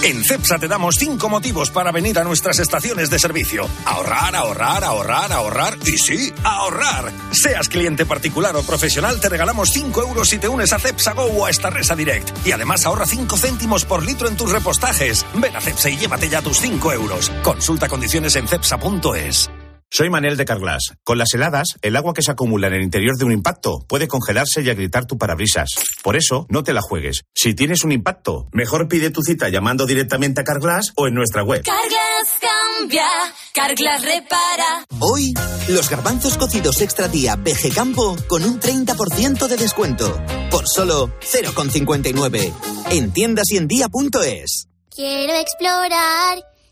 En CEPSA te damos cinco motivos para venir a nuestras estaciones de servicio. Ahorrar, ahorrar, ahorrar, ahorrar y sí, ahorrar. Seas cliente particular o profesional, te regalamos 5 euros si te unes a CEPSA Go o a esta Resa Direct. Y además ahorra 5 céntimos por litro en tus repostajes. Ven a CEPSA y llévate ya tus 5 euros. Consulta condiciones en cepsa.es. Soy Manel de Carglass. Con las heladas, el agua que se acumula en el interior de un impacto puede congelarse y agrietar tu parabrisas. Por eso, no te la juegues. Si tienes un impacto, mejor pide tu cita llamando directamente a Carglass o en nuestra web. Carglass cambia, Carglass repara. Hoy, los garbanzos cocidos extra día PG Campo con un 30% de descuento. Por solo 0,59. En tiendas y en día.es. Quiero explorar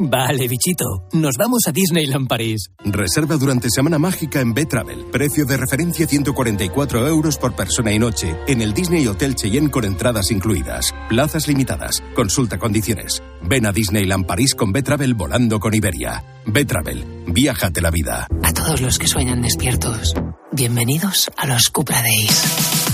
Vale, bichito. Nos vamos a Disneyland París. Reserva durante Semana Mágica en B-Travel. Precio de referencia 144 euros por persona y noche. En el Disney Hotel Cheyenne con entradas incluidas. Plazas limitadas. Consulta condiciones. Ven a Disneyland París con B-Travel volando con Iberia. B-Travel. Viájate la vida. A todos los que sueñan despiertos, bienvenidos a los Cupra Days.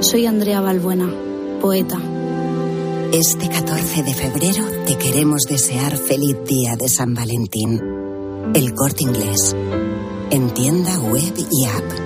Soy Andrea Balbuena, poeta. Este 14 de febrero te queremos desear feliz día de San Valentín. El corte inglés. En tienda web y app.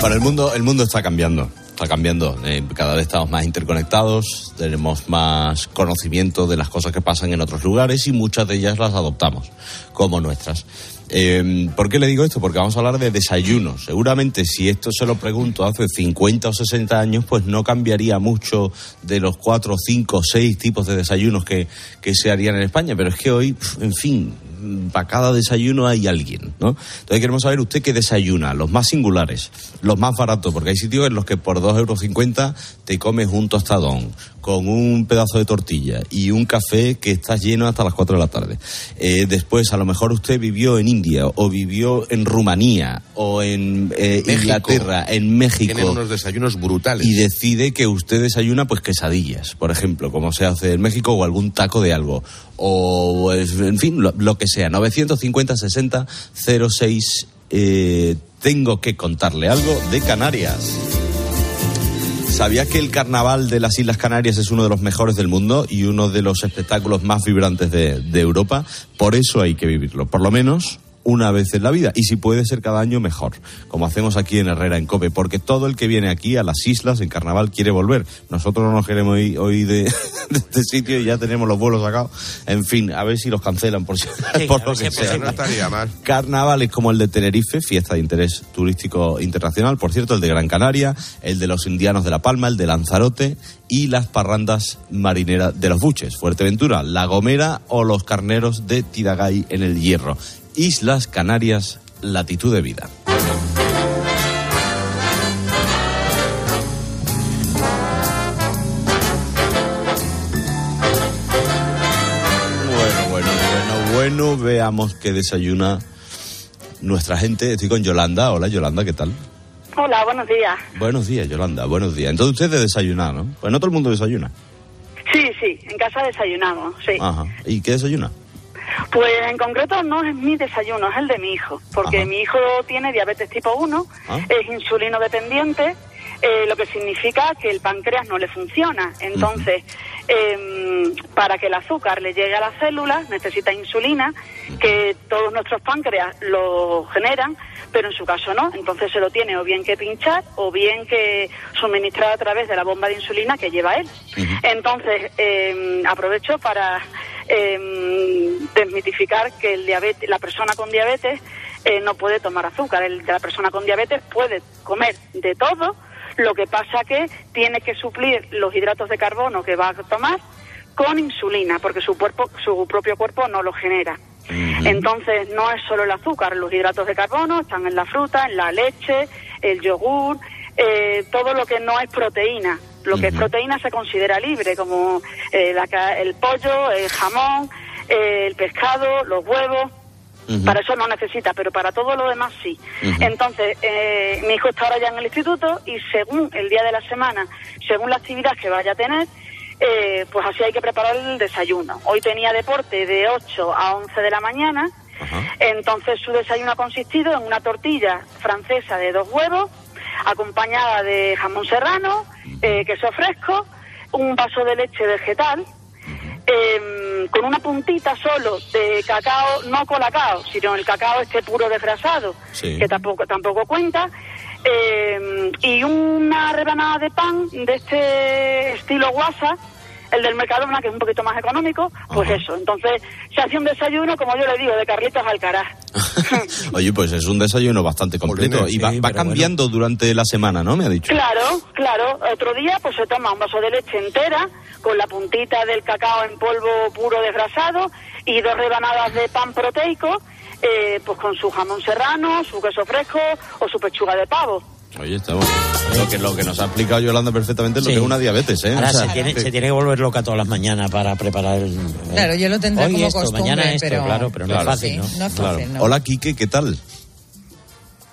Para el mundo, el mundo está cambiando. Está cambiando. Eh, cada vez estamos más interconectados, tenemos más conocimiento de las cosas que pasan en otros lugares y muchas de ellas las adoptamos como nuestras. Eh, ¿Por qué le digo esto? Porque vamos a hablar de desayunos. Seguramente si esto se lo pregunto hace 50 o 60 años, pues no cambiaría mucho de los 4, 5, 6 tipos de desayunos que, que se harían en España. Pero es que hoy, en fin, para cada desayuno hay alguien, ¿no? Entonces queremos saber usted qué desayuna, los más singulares, los más baratos, porque hay sitios en los que por 2,50 euros te comes un tostadón con un pedazo de tortilla y un café que está lleno hasta las 4 de la tarde. Eh, después, a lo mejor usted vivió en India o vivió en Rumanía o en eh. Inglaterra, en México. Tienen unos desayunos brutales. Y decide que usted desayuna pues quesadillas, por ejemplo, como se hace en México, o algún taco de algo. O, pues, en fin, lo, lo que sea. 950 60 06. eh, tengo que contarle algo de Canarias. ¿Sabía que el carnaval de las Islas Canarias es uno de los mejores del mundo y uno de los espectáculos más vibrantes de, de Europa? Por eso hay que vivirlo, por lo menos una vez en la vida. Y si puede ser cada año, mejor. Como hacemos aquí en Herrera, en Cope. Porque todo el que viene aquí a las islas en carnaval quiere volver. Nosotros no nos queremos ir hoy de, de este sitio y ya tenemos los vuelos sacados. En fin, a ver si los cancelan por, si, por lo que sea. No estaría mal. Carnavales como el de Tenerife, fiesta de interés turístico internacional, por cierto, el de Gran Canaria, el de los indianos de La Palma, el de Lanzarote y las parrandas marineras de los Buches, Fuerteventura, La Gomera o los carneros de Tidagay en el Hierro. Islas Canarias, latitud de vida. Bueno, bueno, bueno, bueno, veamos qué desayuna nuestra gente. Estoy con Yolanda. Hola, Yolanda, ¿qué tal? Hola, buenos días. Buenos días, Yolanda, buenos días. Entonces usted de desayunar, ¿no? Pues no todo el mundo desayuna. Sí, sí, en casa desayunamos, sí. Ajá. ¿Y qué desayuna? Pues en concreto no es mi desayuno, es el de mi hijo, porque mi hijo tiene diabetes tipo 1, Ah. es insulino dependiente, eh, lo que significa que el páncreas no le funciona. Entonces, em, para que el azúcar le llegue a las células necesita insulina, que todos nuestros páncreas lo generan, pero en su caso no. Entonces se lo tiene o bien que pinchar o bien que suministrar a través de la bomba de insulina que lleva él. Entonces, em, aprovecho para em, desmitificar que el diabetes, la persona con diabetes eh, no puede tomar azúcar. El, la persona con diabetes puede comer de todo, lo que pasa que tiene que suplir los hidratos de carbono que va a tomar con insulina, porque su cuerpo, su propio cuerpo no lo genera. Entonces, no es solo el azúcar, los hidratos de carbono están en la fruta, en la leche, el yogur, eh, todo lo que no es proteína. Lo que es proteína se considera libre, como eh, la el pollo, el jamón, eh, el pescado, los huevos. Para eso no necesita, pero para todo lo demás sí. Entonces, eh, mi hijo está ahora ya en el instituto y según el día de la semana, según la actividad que vaya a tener, eh, pues así hay que preparar el desayuno. Hoy tenía deporte de 8 a 11 de la mañana, entonces su desayuno ha consistido en una tortilla francesa de dos huevos, acompañada de jamón serrano, eh, queso fresco, un vaso de leche vegetal, em, con una puntita solo de cacao, no colacao, sino el cacao este puro desgrasado, Sí. que tampoco, tampoco cuenta, em, y una rebanada de pan de este estilo guasa, el del Mercadona, que es un poquito más económico, pues eso. Entonces, se hace un desayuno, como yo le digo, de Carlitos Alcaraz. Oye, pues es un desayuno bastante completo y va, va cambiando durante la semana, ¿no? Me ha dicho. Claro, claro. Otro día pues se toma un vaso de leche entera con la puntita del cacao en polvo puro desgrasado y dos rebanadas de pan proteico, eh, pues con su jamón serrano, su queso fresco o su pechuga de pavo. Oye, estamos... Lo que, lo que nos ha explicado Yolanda perfectamente es lo Sí. que es una diabetes, ¿eh? Ahora O sea, se, tiene, se tiene que volver loca todas las mañanas para preparar el... Claro, yo lo tendré Hoy como esto, costumbre, mañana esto, pero- claro, pero no Claro. es fácil, Sí, ¿no? no es claro. fácil, ¿no? Hola, Quique, ¿qué tal?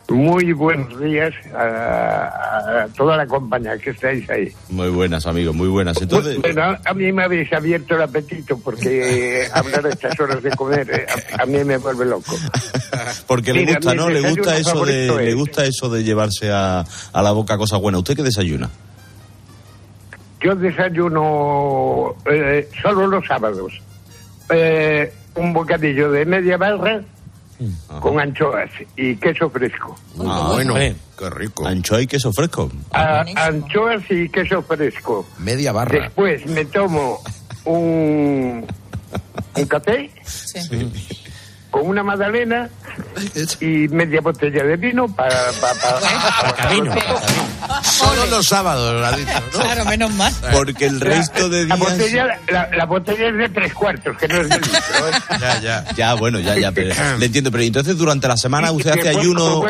Muy buenos días a, a toda la compañía que estáis ahí. Muy buenas, amigos, muy buenas. Entonces, Bueno, a mí me habéis abierto el apetito porque hablar a estas horas de comer eh, a, a mí me vuelve loco. porque le gusta, ¿no? Le gusta eso de, le gusta eso de llevarse a, a la boca cosas buenas. ¿Usted qué desayuna? Yo desayuno eh, solo los sábados. Eh, un bocadillo de media barra con anchoas y queso fresco. Ah, bueno, qué rico. Anchoa y queso fresco. Ah, anchoas y queso fresco. Media barra. Después me tomo un, un café con una magdalena y media botella de vino para... Solo los sábados, lo ha dicho, ¿no? Claro, menos mal. Porque el resto de La días... botella, la, la botella es de tres cuartos, que no es de litro. ¿eh? Ya, ya. Ya, bueno, ya, ya. Pero, le entiendo, pero entonces durante la semana usted hace después, ayuno...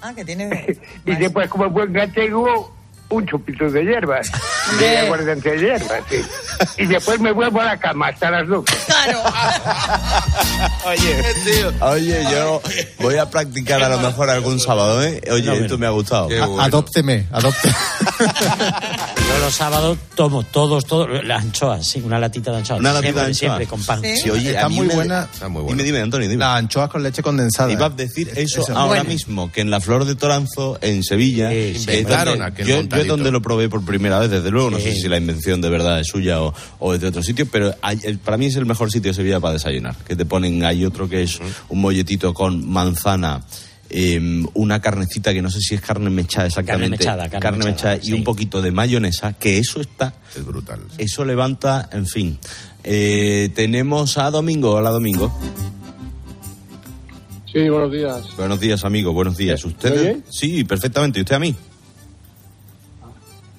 Ah, que tiene... y después, como buen gallego, un chupito de hierbas. De aguardiente de hierbas, sí. Y después me vuelvo a la cama hasta las 12. Oye, oye, yo voy a practicar a lo mejor algún sábado, ¿eh? Oye, esto me ha gustado. A- Adópteme, adópteme. Los sábados tomo todos, todos, las anchoas, sí, una latita de anchoas. Una latita siempre, de anchoas. Siempre con pan. Sí, oye, Está a mí muy me- buena. Dime, dime, Antonio, dime. Las anchoas con leche condensada. Iba a decir eso, Eso. ahora Bueno. mismo, que en la Flor de Toranzo, en Sevilla, Sí, es inventaron donde- aquel yo, yo donde lo probé por primera vez, desde luego, no sé Sí. si la invención de verdad es suya o, o es de otro sitio, pero hay- el- para mí es el mejor sitio de Sevilla para desayunar, que te ponen, hay otro que es un molletito con manzana, em, una carnecita que no sé si es carne mechada exactamente, mechada, carne mechada, y un poquito de mayonesa, que eso está, Es brutal. eso levanta, en fin. Eh, tenemos a Domingo, hola Domingo. Sí, buenos días. Buenos días, amigo, buenos días. ¿Usted? Sí, perfectamente. ¿Y usted a mí?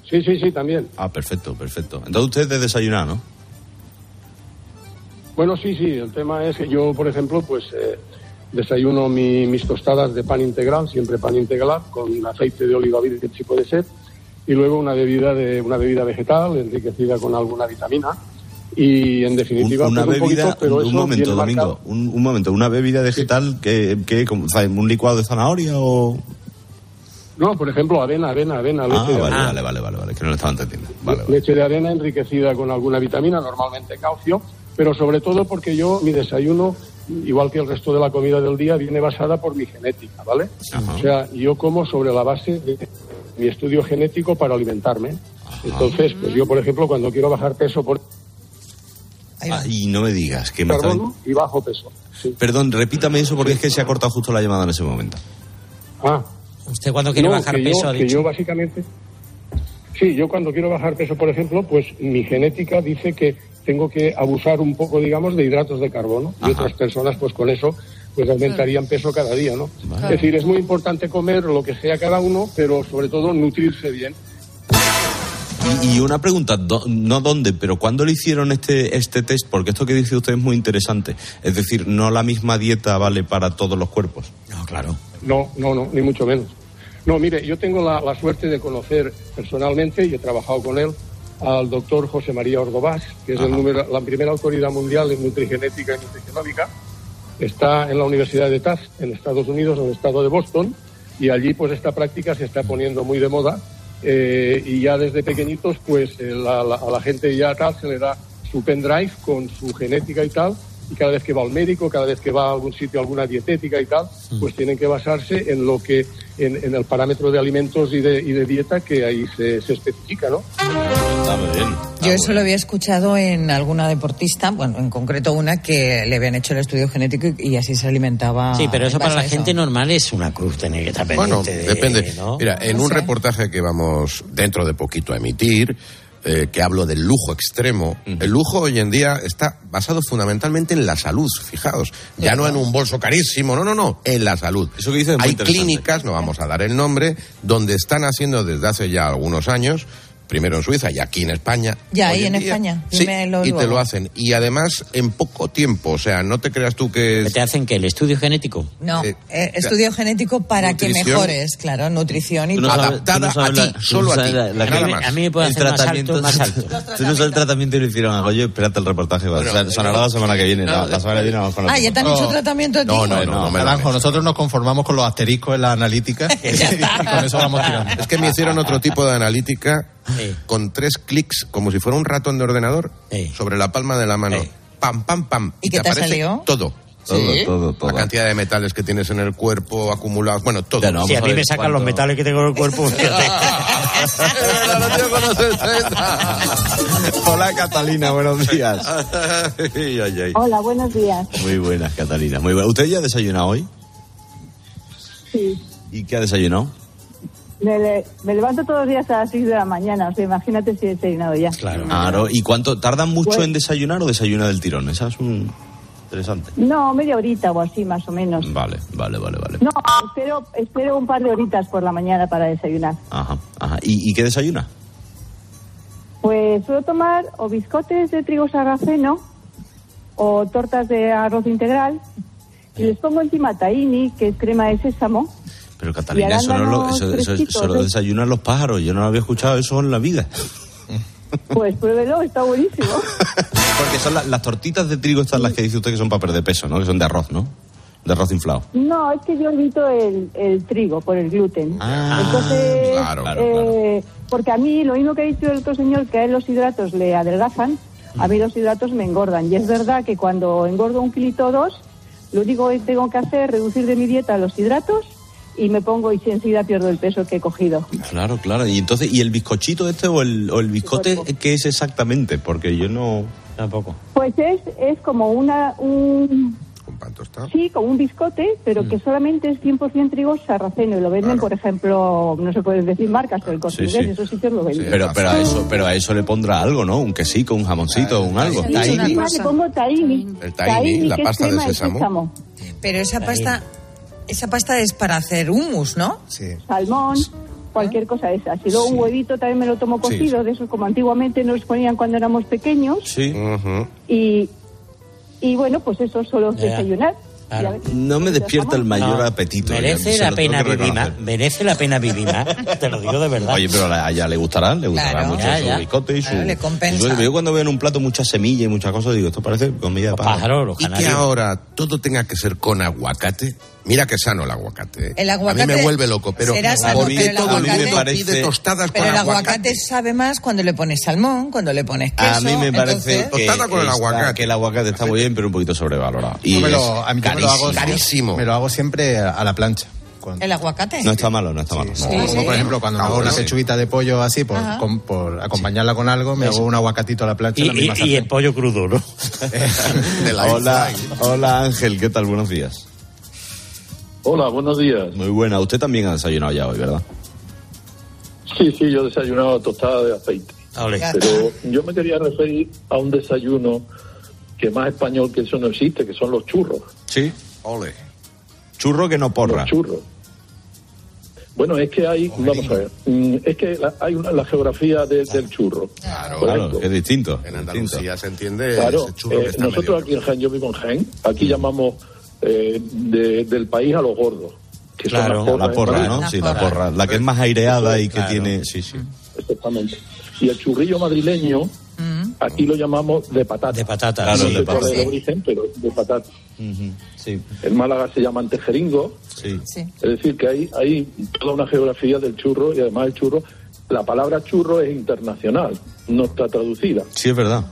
Sí, sí, sí, también. Ah, perfecto, perfecto. Entonces usted es de desayunar, ¿no? Bueno, sí, sí, el tema es que yo, por ejemplo, pues eh, desayuno mi- mis tostadas de pan integral, siempre pan integral, con aceite de oliva virgen si puede ser, y luego una bebida de una bebida vegetal enriquecida con alguna vitamina y en definitiva una pues, un bebida, poquito, pero un, un eso momento, Domingo, un, un momento, una bebida vegetal que, que como, un licuado de zanahoria o... No, por ejemplo, avena, avena, avena, leche Ah, de vale, avena. vale, vale, vale, vale, que no lo estaba entendiendo. Vale, vale. leche de avena enriquecida con alguna vitamina, normalmente calcio, pero sobre todo porque yo mi desayuno, igual que el resto de la comida del día, viene basada por mi genética, ¿vale? O sea, yo como sobre la base de mi estudio genético para alimentarme. Entonces, pues yo, por ejemplo, cuando quiero bajar peso por Ah, y no me digas que me carbono y bajo peso. Perdón, repítame eso porque es que se ha cortado justo la llamada en ese momento. Ah, ¿Usted cuando quiere no, bajar que peso yo, ha que dicho? yo básicamente... Sí, yo cuando quiero bajar peso, por ejemplo, pues mi genética dice que tengo que abusar un poco, digamos, de hidratos de carbono. Y otras personas, pues con eso, pues aumentarían peso cada día, ¿no? Vale. Es decir, es muy importante comer lo que sea cada uno, pero sobre todo nutrirse bien. Y, y una pregunta, do- no dónde, pero ¿cuándo le hicieron este, este test? Porque esto que dice usted es muy interesante. Es decir, no la misma dieta vale para todos los cuerpos. No, claro. No, no, no, ni mucho menos. No, mire, yo tengo la, la suerte de conocer personalmente y he trabajado con él al doctor José María Ordovás, que es el número- la primera autoridad mundial en nutrigenética y nutrigenómica. Está en la Universidad de Tufts, en Estados Unidos, en el estado de Boston, y allí pues esta práctica se está poniendo muy de moda eh, y ya desde pequeñitos pues eh, la- la- a la gente ya tal se le da su pendrive con su genética y tal y cada vez que va al médico, cada vez que va a algún sitio, alguna dietética y tal, pues tienen que basarse en lo que, en, en el parámetro de alimentos y de, y de dieta que ahí se, se especifica, ¿no? Bien. Yo eso lo había escuchado en alguna deportista, bueno, en concreto una que le habían hecho el estudio genético y, y así se alimentaba. Sí, pero eso para la eso. gente normal es una cruz tener que estar Bueno, pendiente de- depende. ¿no? Mira, en No un sé. reportaje que vamos dentro de poquito a emitir, eh, que hablo del lujo extremo, el lujo hoy en día está basado fundamentalmente en la salud, fijaos. Ya no en un bolso carísimo, no, no, no, en la salud. Eso que dices Hay clínicas, no vamos a dar el nombre, donde están haciendo desde hace ya algunos años, primero en Suiza y aquí en España. Ya, ahí en día. España. Sí, Dímelo y te lo hacen. Y además en poco tiempo, o sea, no te creas tú que... ¿Te hacen que el estudio genético? No, Eh, eh, estudio genético para que nutrición. mejores, claro, nutrición y no sabes- tú no sabes la- tú no sabes la- la- A mí, a mí me puede el hacer más tratamiento, alto, más alto. Tú no sabes el tratamiento y lo hicieron a Goyo, espérate el reportaje. va. O sea, sonará la semana que viene. la, la semana que viene vamos con la Ah, ¿ya te han hecho tratamiento a ti? No, no, no, no lo Naranjo, nosotros nos conformamos con los asteriscos en la analítica y con eso vamos tirando. Es que me hicieron otro tipo de analítica con tres clics, como si fuera un ratón de ordenador, sobre la palma de la mano. Pam, pam, pam. ¿Y qué te aparece salió? Todo. Todo, Sí. todo, todo. La cantidad de metales que tienes en el cuerpo acumulados. Bueno, todo. Si a mí me sacan los metales que tengo en el cuerpo, fíjate. Hola Catalina, buenos días. Ay, ay, ay. Hola, buenos días. Muy buenas, Catalina. Muy buenas. ¿Usted ya ha desayunado hoy? Sí. ¿Y qué ha desayunado? Me, le- me levanto todos los días a las 6 de la mañana, o sea, imagínate si he desayunado ya. Claro. ¿Y cuánto? ¿Tardan mucho Pues- en desayunar o desayuna del tirón? Esa es un... interesante. No, media horita o así, más o menos. Vale, vale, vale, vale. No, espero, espero un par de horitas por la mañana para desayunar. Ajá, ajá. ¿Y, y qué desayuna? Pues suelo tomar o biscotes de trigo sarraceno o tortas de arroz integral y les pongo encima tahini, que es crema de sésamo. Pero Catalina, eso, no lo, eso, eso- eso fresquitos, lo ¿eh? desayunan los pájaros. Yo no lo había escuchado eso en la vida. Pues pruébelo, está buenísimo. Porque son la- las tortitas de trigo estas las que dice usted que son para perder peso, ¿no? Que son de arroz, ¿no? De arroz inflado. No, es que yo evito el, el trigo por el gluten. Ah, Entonces, claro, claro, eh, porque a mí lo mismo que ha dicho el otro señor, que a él los hidratos le adelgazan, a mí los hidratos me engordan. Y es verdad que cuando engordo un kilito o dos, lo único que tengo que hacer es reducir de mi dieta los hidratos y me pongo y enseguida pierdo el peso que he cogido. Claro, claro. Y entonces, ¿y el bizcochito este o el, o el biscote qué es exactamente? Porque yo no... Tampoco. Pues es, es como una, un... Sí, como un biscote, pero Mm. que solamente es 100% trigo sarraceno y lo venden, por ejemplo, no se pueden decir marcas, pero el Corte Sí, esos sitios lo venden. Pero, pero, a eso, pero a eso le pondrá algo, ¿no? Un quesito, un jamoncito, un algo. Sí, además le pongo tahini. El tahini, la pasta de sésamo. Pero esa pasta, esa pasta es para hacer hummus, ¿no? Sí. Salmón, cualquier cosa de esa. Si luego un huevito también me lo tomo Sí, cocido, de esos como antiguamente nos ponían cuando éramos pequeños. Sí. Y, y bueno, pues eso solo Ya. desayunar. Claro. No me despierta el mayor No, apetito. Merece la pena vivir más. Merece la pena vivir más. Te lo digo de verdad. Oye, pero a ella le gustará, le gustará Claro. mucho Ya, su ya. biscote y su... Claro, le compensa. Yo cuando veo en un plato mucha semilla y muchas cosas, digo, esto parece comida de pájaro. y que ahora todo tenga que ser con aguacate. Mira que sano el aguacate. ¿eh? El A mí aguacate me vuelve loco, pero será sano, ¿por qué todo el aguacate- mundo pide tostadas Pero con el aguacate? aguacate sabe más cuando le pones salmón, cuando le pones queso. A mí me parece entonces- que, Tostada con el está- aguacate. que el aguacate está muy bien, pero un poquito sobrevalorado. Y Yo me lo, a mí yo me lo hago, carísimo. Me lo hago siempre a la plancha. Cuando- ¿El aguacate? No está malo, no está malo. Como, como, por ejemplo, cuando me hago una Sí. pechuguita de pollo así, por, con- por acompañarla con algo, me hago un aguacatito a la plancha Y, la misma y- y el pollo crudo, ¿no? Hola, hola Ángel, ¿qué tal? Buenos días. Hola, buenos días. Muy buena. Usted también ha desayunado ya hoy, ¿verdad? Sí, sí, yo he desayunado tostada de aceite. Pero yo me quería referir a un desayuno que más español que eso no existe, que son los churros. Sí. Ole. Churro que no porra. Los churros. Bueno, es que hay, vamos a ver, mm, es que la- hay una, la geografía de- del churro. Claro, Correcto. es distinto. En Andalucía se entiende Claro, ese churro eh, que está nosotros medio- aquí en Jaén, yo vivo en Jaén, aquí llamamos eh, de- del país a los gordos. Que son Claro, las porras, la porra. ¿no? Sí, la porra. La que es más aireada y que Claro. tiene... Sí, sí. Exactamente. Y el churrillo madrileño, aquí lo llamamos de patata. De patata. Claro, no de sé patata. el origen, pero de patata. Sí. En Málaga se llaman tejeringo. Sí. Es decir, que hay, hay toda una geografía del churro y además el churro, la palabra churro es internacional, no está traducida. Sí, es verdad.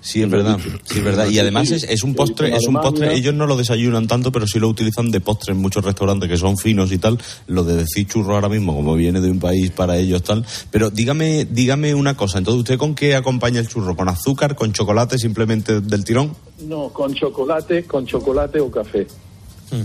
Sí, es verdad. Sí, es verdad. Y además es, es un postre, es un postre, ellos no lo desayunan tanto, pero sí lo utilizan de postre en muchos restaurantes que son finos y tal. Lo de decir churro ahora mismo, como viene de un país para ellos tal. Pero dígame, dígame una cosa, entonces, ¿usted con qué acompaña el churro? ¿Con azúcar, con chocolate, simplemente del tirón? No, con chocolate, con chocolate o café.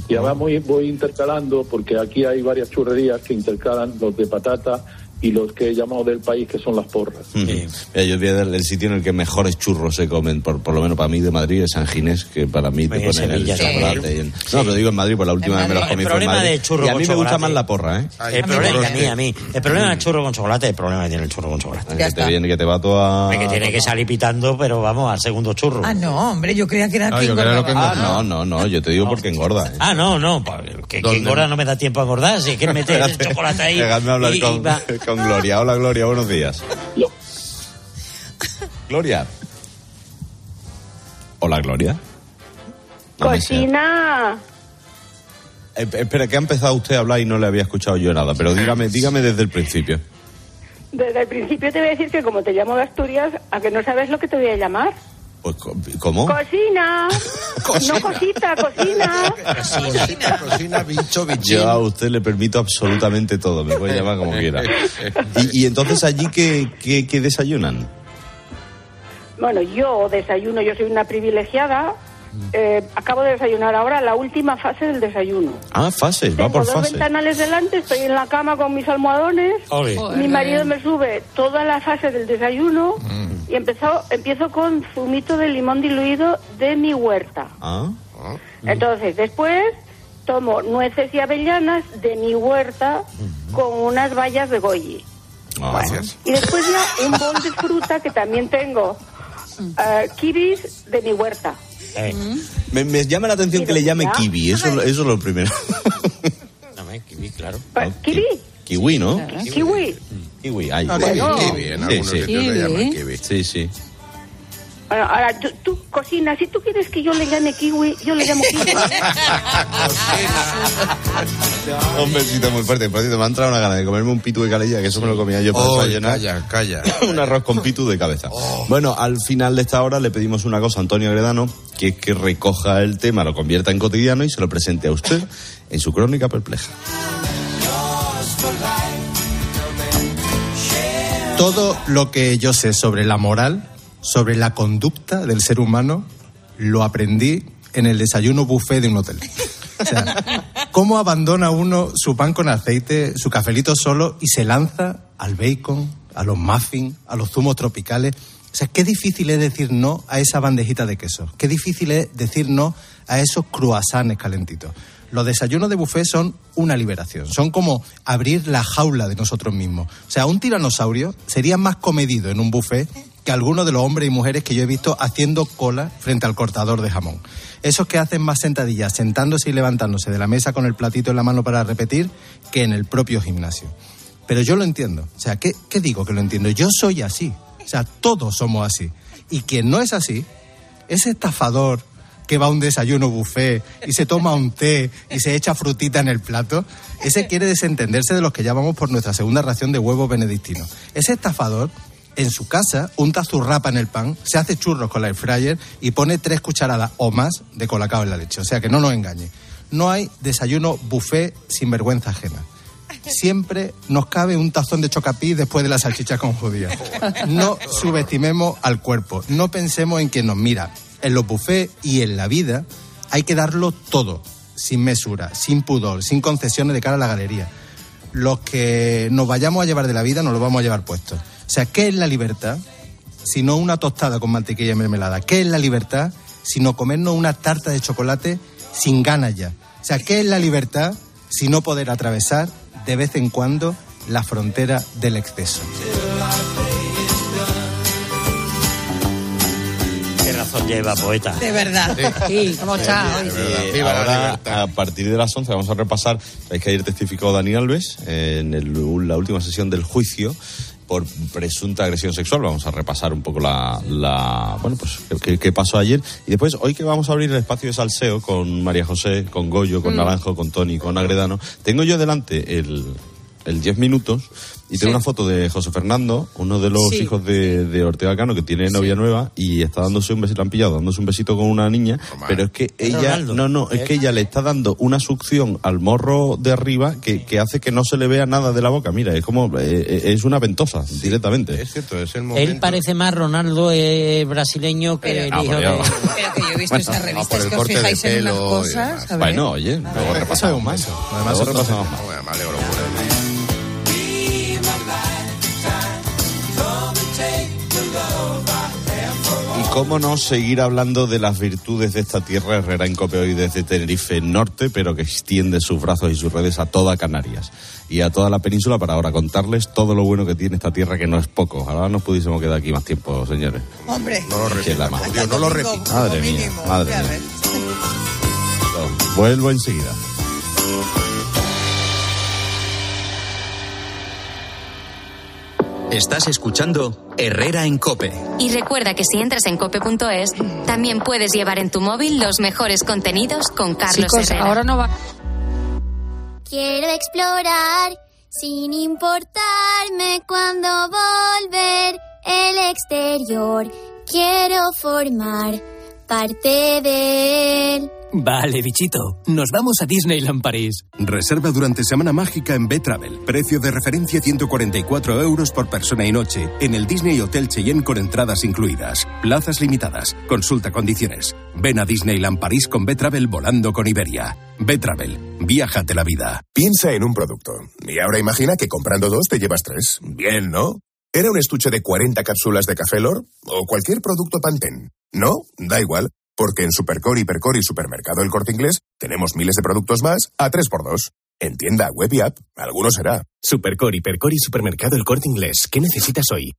Y además voy, voy intercalando, porque aquí hay varias churrerías que intercalan los de patata y los que he llamado del país, que son las porras. Mira, yo voy a dar el sitio en el que mejores churros se comen, por, por lo menos para mí de Madrid, es San Ginés, que para mí te En ponen el chocolate. y el- No, pero digo en Madrid, por la última vez me los El comí fue en problema Madrid. de churro Y a mí me gusta más la porra, ¿eh? El problema, y a mí, a mí. El problema del churro con chocolate, el problema que tiene el churro con chocolate. Que te viene, que te va toda... Que tiene que salir pitando, pero vamos, al segundo churro. Ah, no, hombre, yo creía que era que Ah, no, no, no, yo te digo porque engorda. ¿eh? Ah, no, no, que, que engorda no me da tiempo a engordar, si que meter el chocolate ahí. Con, Gloria. Hola, Gloria, buenos días. Gloria. Hola, Gloria. Cocina. Eh, espera, que ha empezado usted a hablar y no le había escuchado yo nada, pero dígame, dígame desde el principio. Desde el principio te voy a decir que como te llamo de Asturias, a que no sabes lo que te voy a llamar. Pues, ¿Cómo? Cocina. Cocina. No cosita, cocina. Cocina, cocina, bicho, bichín. Yo a usted le permito absolutamente todo, me puede llamar como quiera. Y, y entonces allí, ¿qué, qué, qué desayunan? Bueno, yo desayuno, yo soy una privilegiada. Eh, acabo de desayunar ahora la última fase del desayuno. Ah, fases, va Tengo por dos fases. ventanales delante, estoy en la cama con mis almohadones. Mi marido me sube toda la fase del desayuno Mm. y empezó, empiezo con zumito de limón diluido de mi huerta. Ah, Entonces, después tomo nueces y avellanas de mi huerta con unas bayas de goji. Gracias. Y después ya un bol de fruta que también tengo. eh, kibis de mi huerta. Me, me llama la atención que le llame ¿Ya? kiwi, eso, eso es lo primero. kiwi, claro. ¿Kiwi? Kiwi, ¿no? Kiwi. Kiwi, ay. Ah, Bueno. kiwi, en algunos sitios le llaman kiwi. Sí, sí. Bueno, ahora tú, tú cocinas. Si tú quieres que yo le llame kiwi, yo le llamo kiwi. Un besito muy fuerte. Por cierto, me ha entrado una gana de comerme un pitu de calella, que eso me lo comía yo para Oh, desayunar. calla, calla. un arroz con pitu de cabeza. Bueno, al final de esta hora le pedimos una cosa a Antonio Agredano, que es que recoja el tema, lo convierta en cotidiano y se lo presente a usted en su crónica perpleja. Todo lo que yo sé sobre la moral, sobre la conducta del ser humano, lo aprendí en el desayuno buffet de un hotel. O sea, ¿cómo abandona uno su pan con aceite, su cafelito solo y se lanza al bacon, a los muffins, a los zumos tropicales? O sea, qué difícil es decir no a esa bandejita de queso. Qué difícil es decir no a esos croissants calentitos. Los desayunos de buffet son una liberación. Son como abrir la jaula de nosotros mismos. O sea, un tiranosaurio sería más comedido en un buffet que algunos de los hombres y mujeres que yo he visto haciendo cola frente al cortador de jamón. Esos que hacen más sentadillas sentándose y levantándose de la mesa con el platito en la mano para repetir que en el propio gimnasio. Pero yo lo entiendo. O sea, ¿qué, qué digo que lo entiendo? Yo soy así. O sea, todos somos así. Y quien no es así, ese estafador que va a un desayuno buffet y se toma un té y se echa frutita en el plato, ese quiere desentenderse de los que llamamos por nuestra segunda ración de huevo benedictino. Ese estafador, en su casa, unta zurrapa en el pan, se hace churros con la air fryer y pone tres cucharadas o más de colacao en la leche. O sea, que no nos engañe. No hay desayuno buffet sin vergüenza ajena. Siempre nos cabe un tazón de chocapí después de la salchicha con judía. No subestimemos al cuerpo. No pensemos en quien nos mira. En los buffets y en la vida hay que darlo todo, sin mesura, sin pudor, sin concesiones de cara a la galería. Los que nos vayamos a llevar de la vida nos lo vamos a llevar puesto. O sea, ¿qué es la libertad? Sino una tostada con mantequilla y mermelada. ¿Qué es la libertad? Sino comernos una tarta de chocolate sin ganas ya. O sea, ¿qué es la libertad? Si no poder atravesar de vez en cuando la frontera del exceso. Qué razón lleva, poeta. De verdad. Sí, ¿cómo está hoy? Eh, ahora, a partir de las 11, vamos a repasar. Sabéis que ayer testificó Dani Alves en el- la última sesión del juicio por presunta agresión sexual. Vamos a repasar un poco la, la- bueno, pues qué- qué, qué pasó ayer. Y después, hoy que vamos a abrir el espacio de salseo con María José, con Goyo, con Mm. Naranjo, con Tony, con Agredano, tengo yo delante el, el 10 minutos y tengo Sí. una foto de José Fernando, uno de los Sí. hijos de, de Ortega Cano, que tiene novia nueva y está dándose un besito, le han pillado dándose un besito con una niña, pero es que ella, Ronaldo. no, no, es que ella le está dando una succión al morro de arriba que, que hace que no se le vea nada de la boca. Mira, es como, eh, eh, es una ventosa directamente. Es cierto, es el Él parece más Ronaldo eh, brasileño que el hijo de... Pero que yo he visto Bueno, esas por revistas el que os fijáis en y cosas. Bueno, oye, luego repasamos más. Además, Luego repasamos más. Cómo no seguir hablando de las virtudes de esta tierra herrera en Cope hoy desde Tenerife Norte, pero que extiende sus brazos y sus redes a toda Canarias y a toda la península para ahora contarles todo lo bueno que tiene esta tierra, que no es poco. Ahora nos pudiésemos quedar aquí más tiempo, señores. Hombre. No lo repita, la. Dios, no lo repita. Madre mía, madre mía. Vuelvo enseguida. Estás escuchando Herrera en Cope. Y recuerda que si entras en cope.es, también puedes llevar en tu móvil los mejores contenidos con Carlos Chicos, Herrera. ahora no va. Quiero explorar sin importarme cuando volver el exterior. Quiero formar parte de él. Vale, bichito. Nos vamos a Disneyland París. Reserva durante Semana Mágica en B-Travel. Precio de referencia 144 euros por persona y noche en el Disney Hotel Cheyenne con entradas incluidas. Plazas limitadas. Consulta condiciones. Ven a Disneyland París con B-Travel volando con Iberia. B-Travel. Viájate la vida. Piensa en un producto. Y ahora imagina que comprando dos te llevas tres. Bien, ¿no? ¿Era un estuche de 40 cápsulas de Café Lor? ¿O cualquier producto Pantene? ¿No? Da igual. Porque en Supercore, Hipercore y Supermercado El Corte Inglés tenemos miles de productos más a 3x2. En tienda, web y app, alguno será. Supercore, Hipercore y Supermercado El Corte Inglés. ¿Qué necesitas hoy?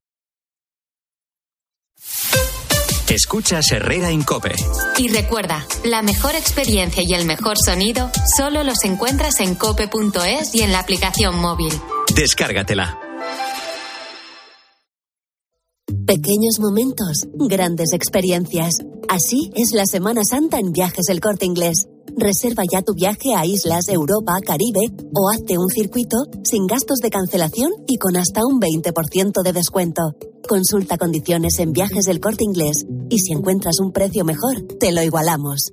Escuchas Herrera en Cope. Y recuerda, la mejor experiencia y el mejor sonido solo los encuentras en cope.es y en la aplicación móvil. Descárgatela. Pequeños momentos, grandes experiencias. Así es la Semana Santa en Viajes El Corte Inglés. Reserva ya tu viaje a islas, Europa, Caribe o hazte un circuito sin gastos de cancelación y con hasta un 20% de descuento. Consulta condiciones en Viajes del Corte Inglés y si encuentras un precio mejor, te lo igualamos.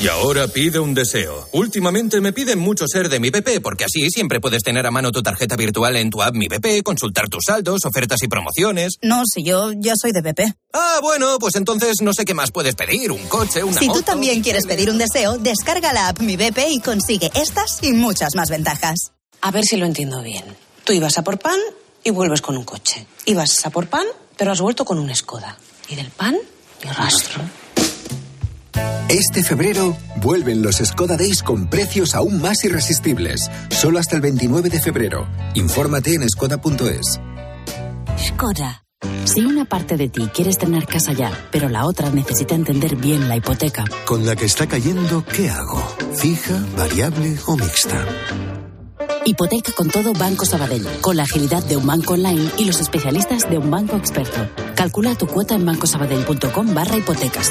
Y ahora pide un deseo. Últimamente me piden mucho ser de mi BP, porque así siempre puedes tener a mano tu tarjeta virtual en tu app Mi BP, consultar tus saldos, ofertas y promociones. No, si yo ya soy de BP. Ah, bueno, pues entonces no sé qué más puedes pedir. Un coche, una Si tú también quieres pedir un deseo, descarga la app Mi BP y consigue estas y muchas más ventajas. A ver si lo entiendo bien. Tú ibas a por pan y vuelves con un coche. Ibas a por pan, pero has vuelto con un Skoda. Y del pan, ni rastro. Este febrero vuelven los Skoda Days con precios aún más irresistibles. Solo hasta el 29 de febrero. Infórmate en skoda.es. Skoda. Si una parte de ti quiere estrenar casa ya, pero la otra necesita entender bien la hipoteca, Con la que está cayendo, ¿qué hago? ¿Fija, variable o mixta? hipoteca con todo Banco Sabadell, con la agilidad de un banco online y los especialistas de un banco experto. Calcula tu cuota en bancosabadell.com barra hipotecas.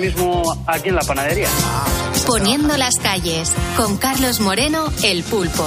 mismo aquí en la panadería. Poniendo las calles, con Carlos Moreno, el pulpo.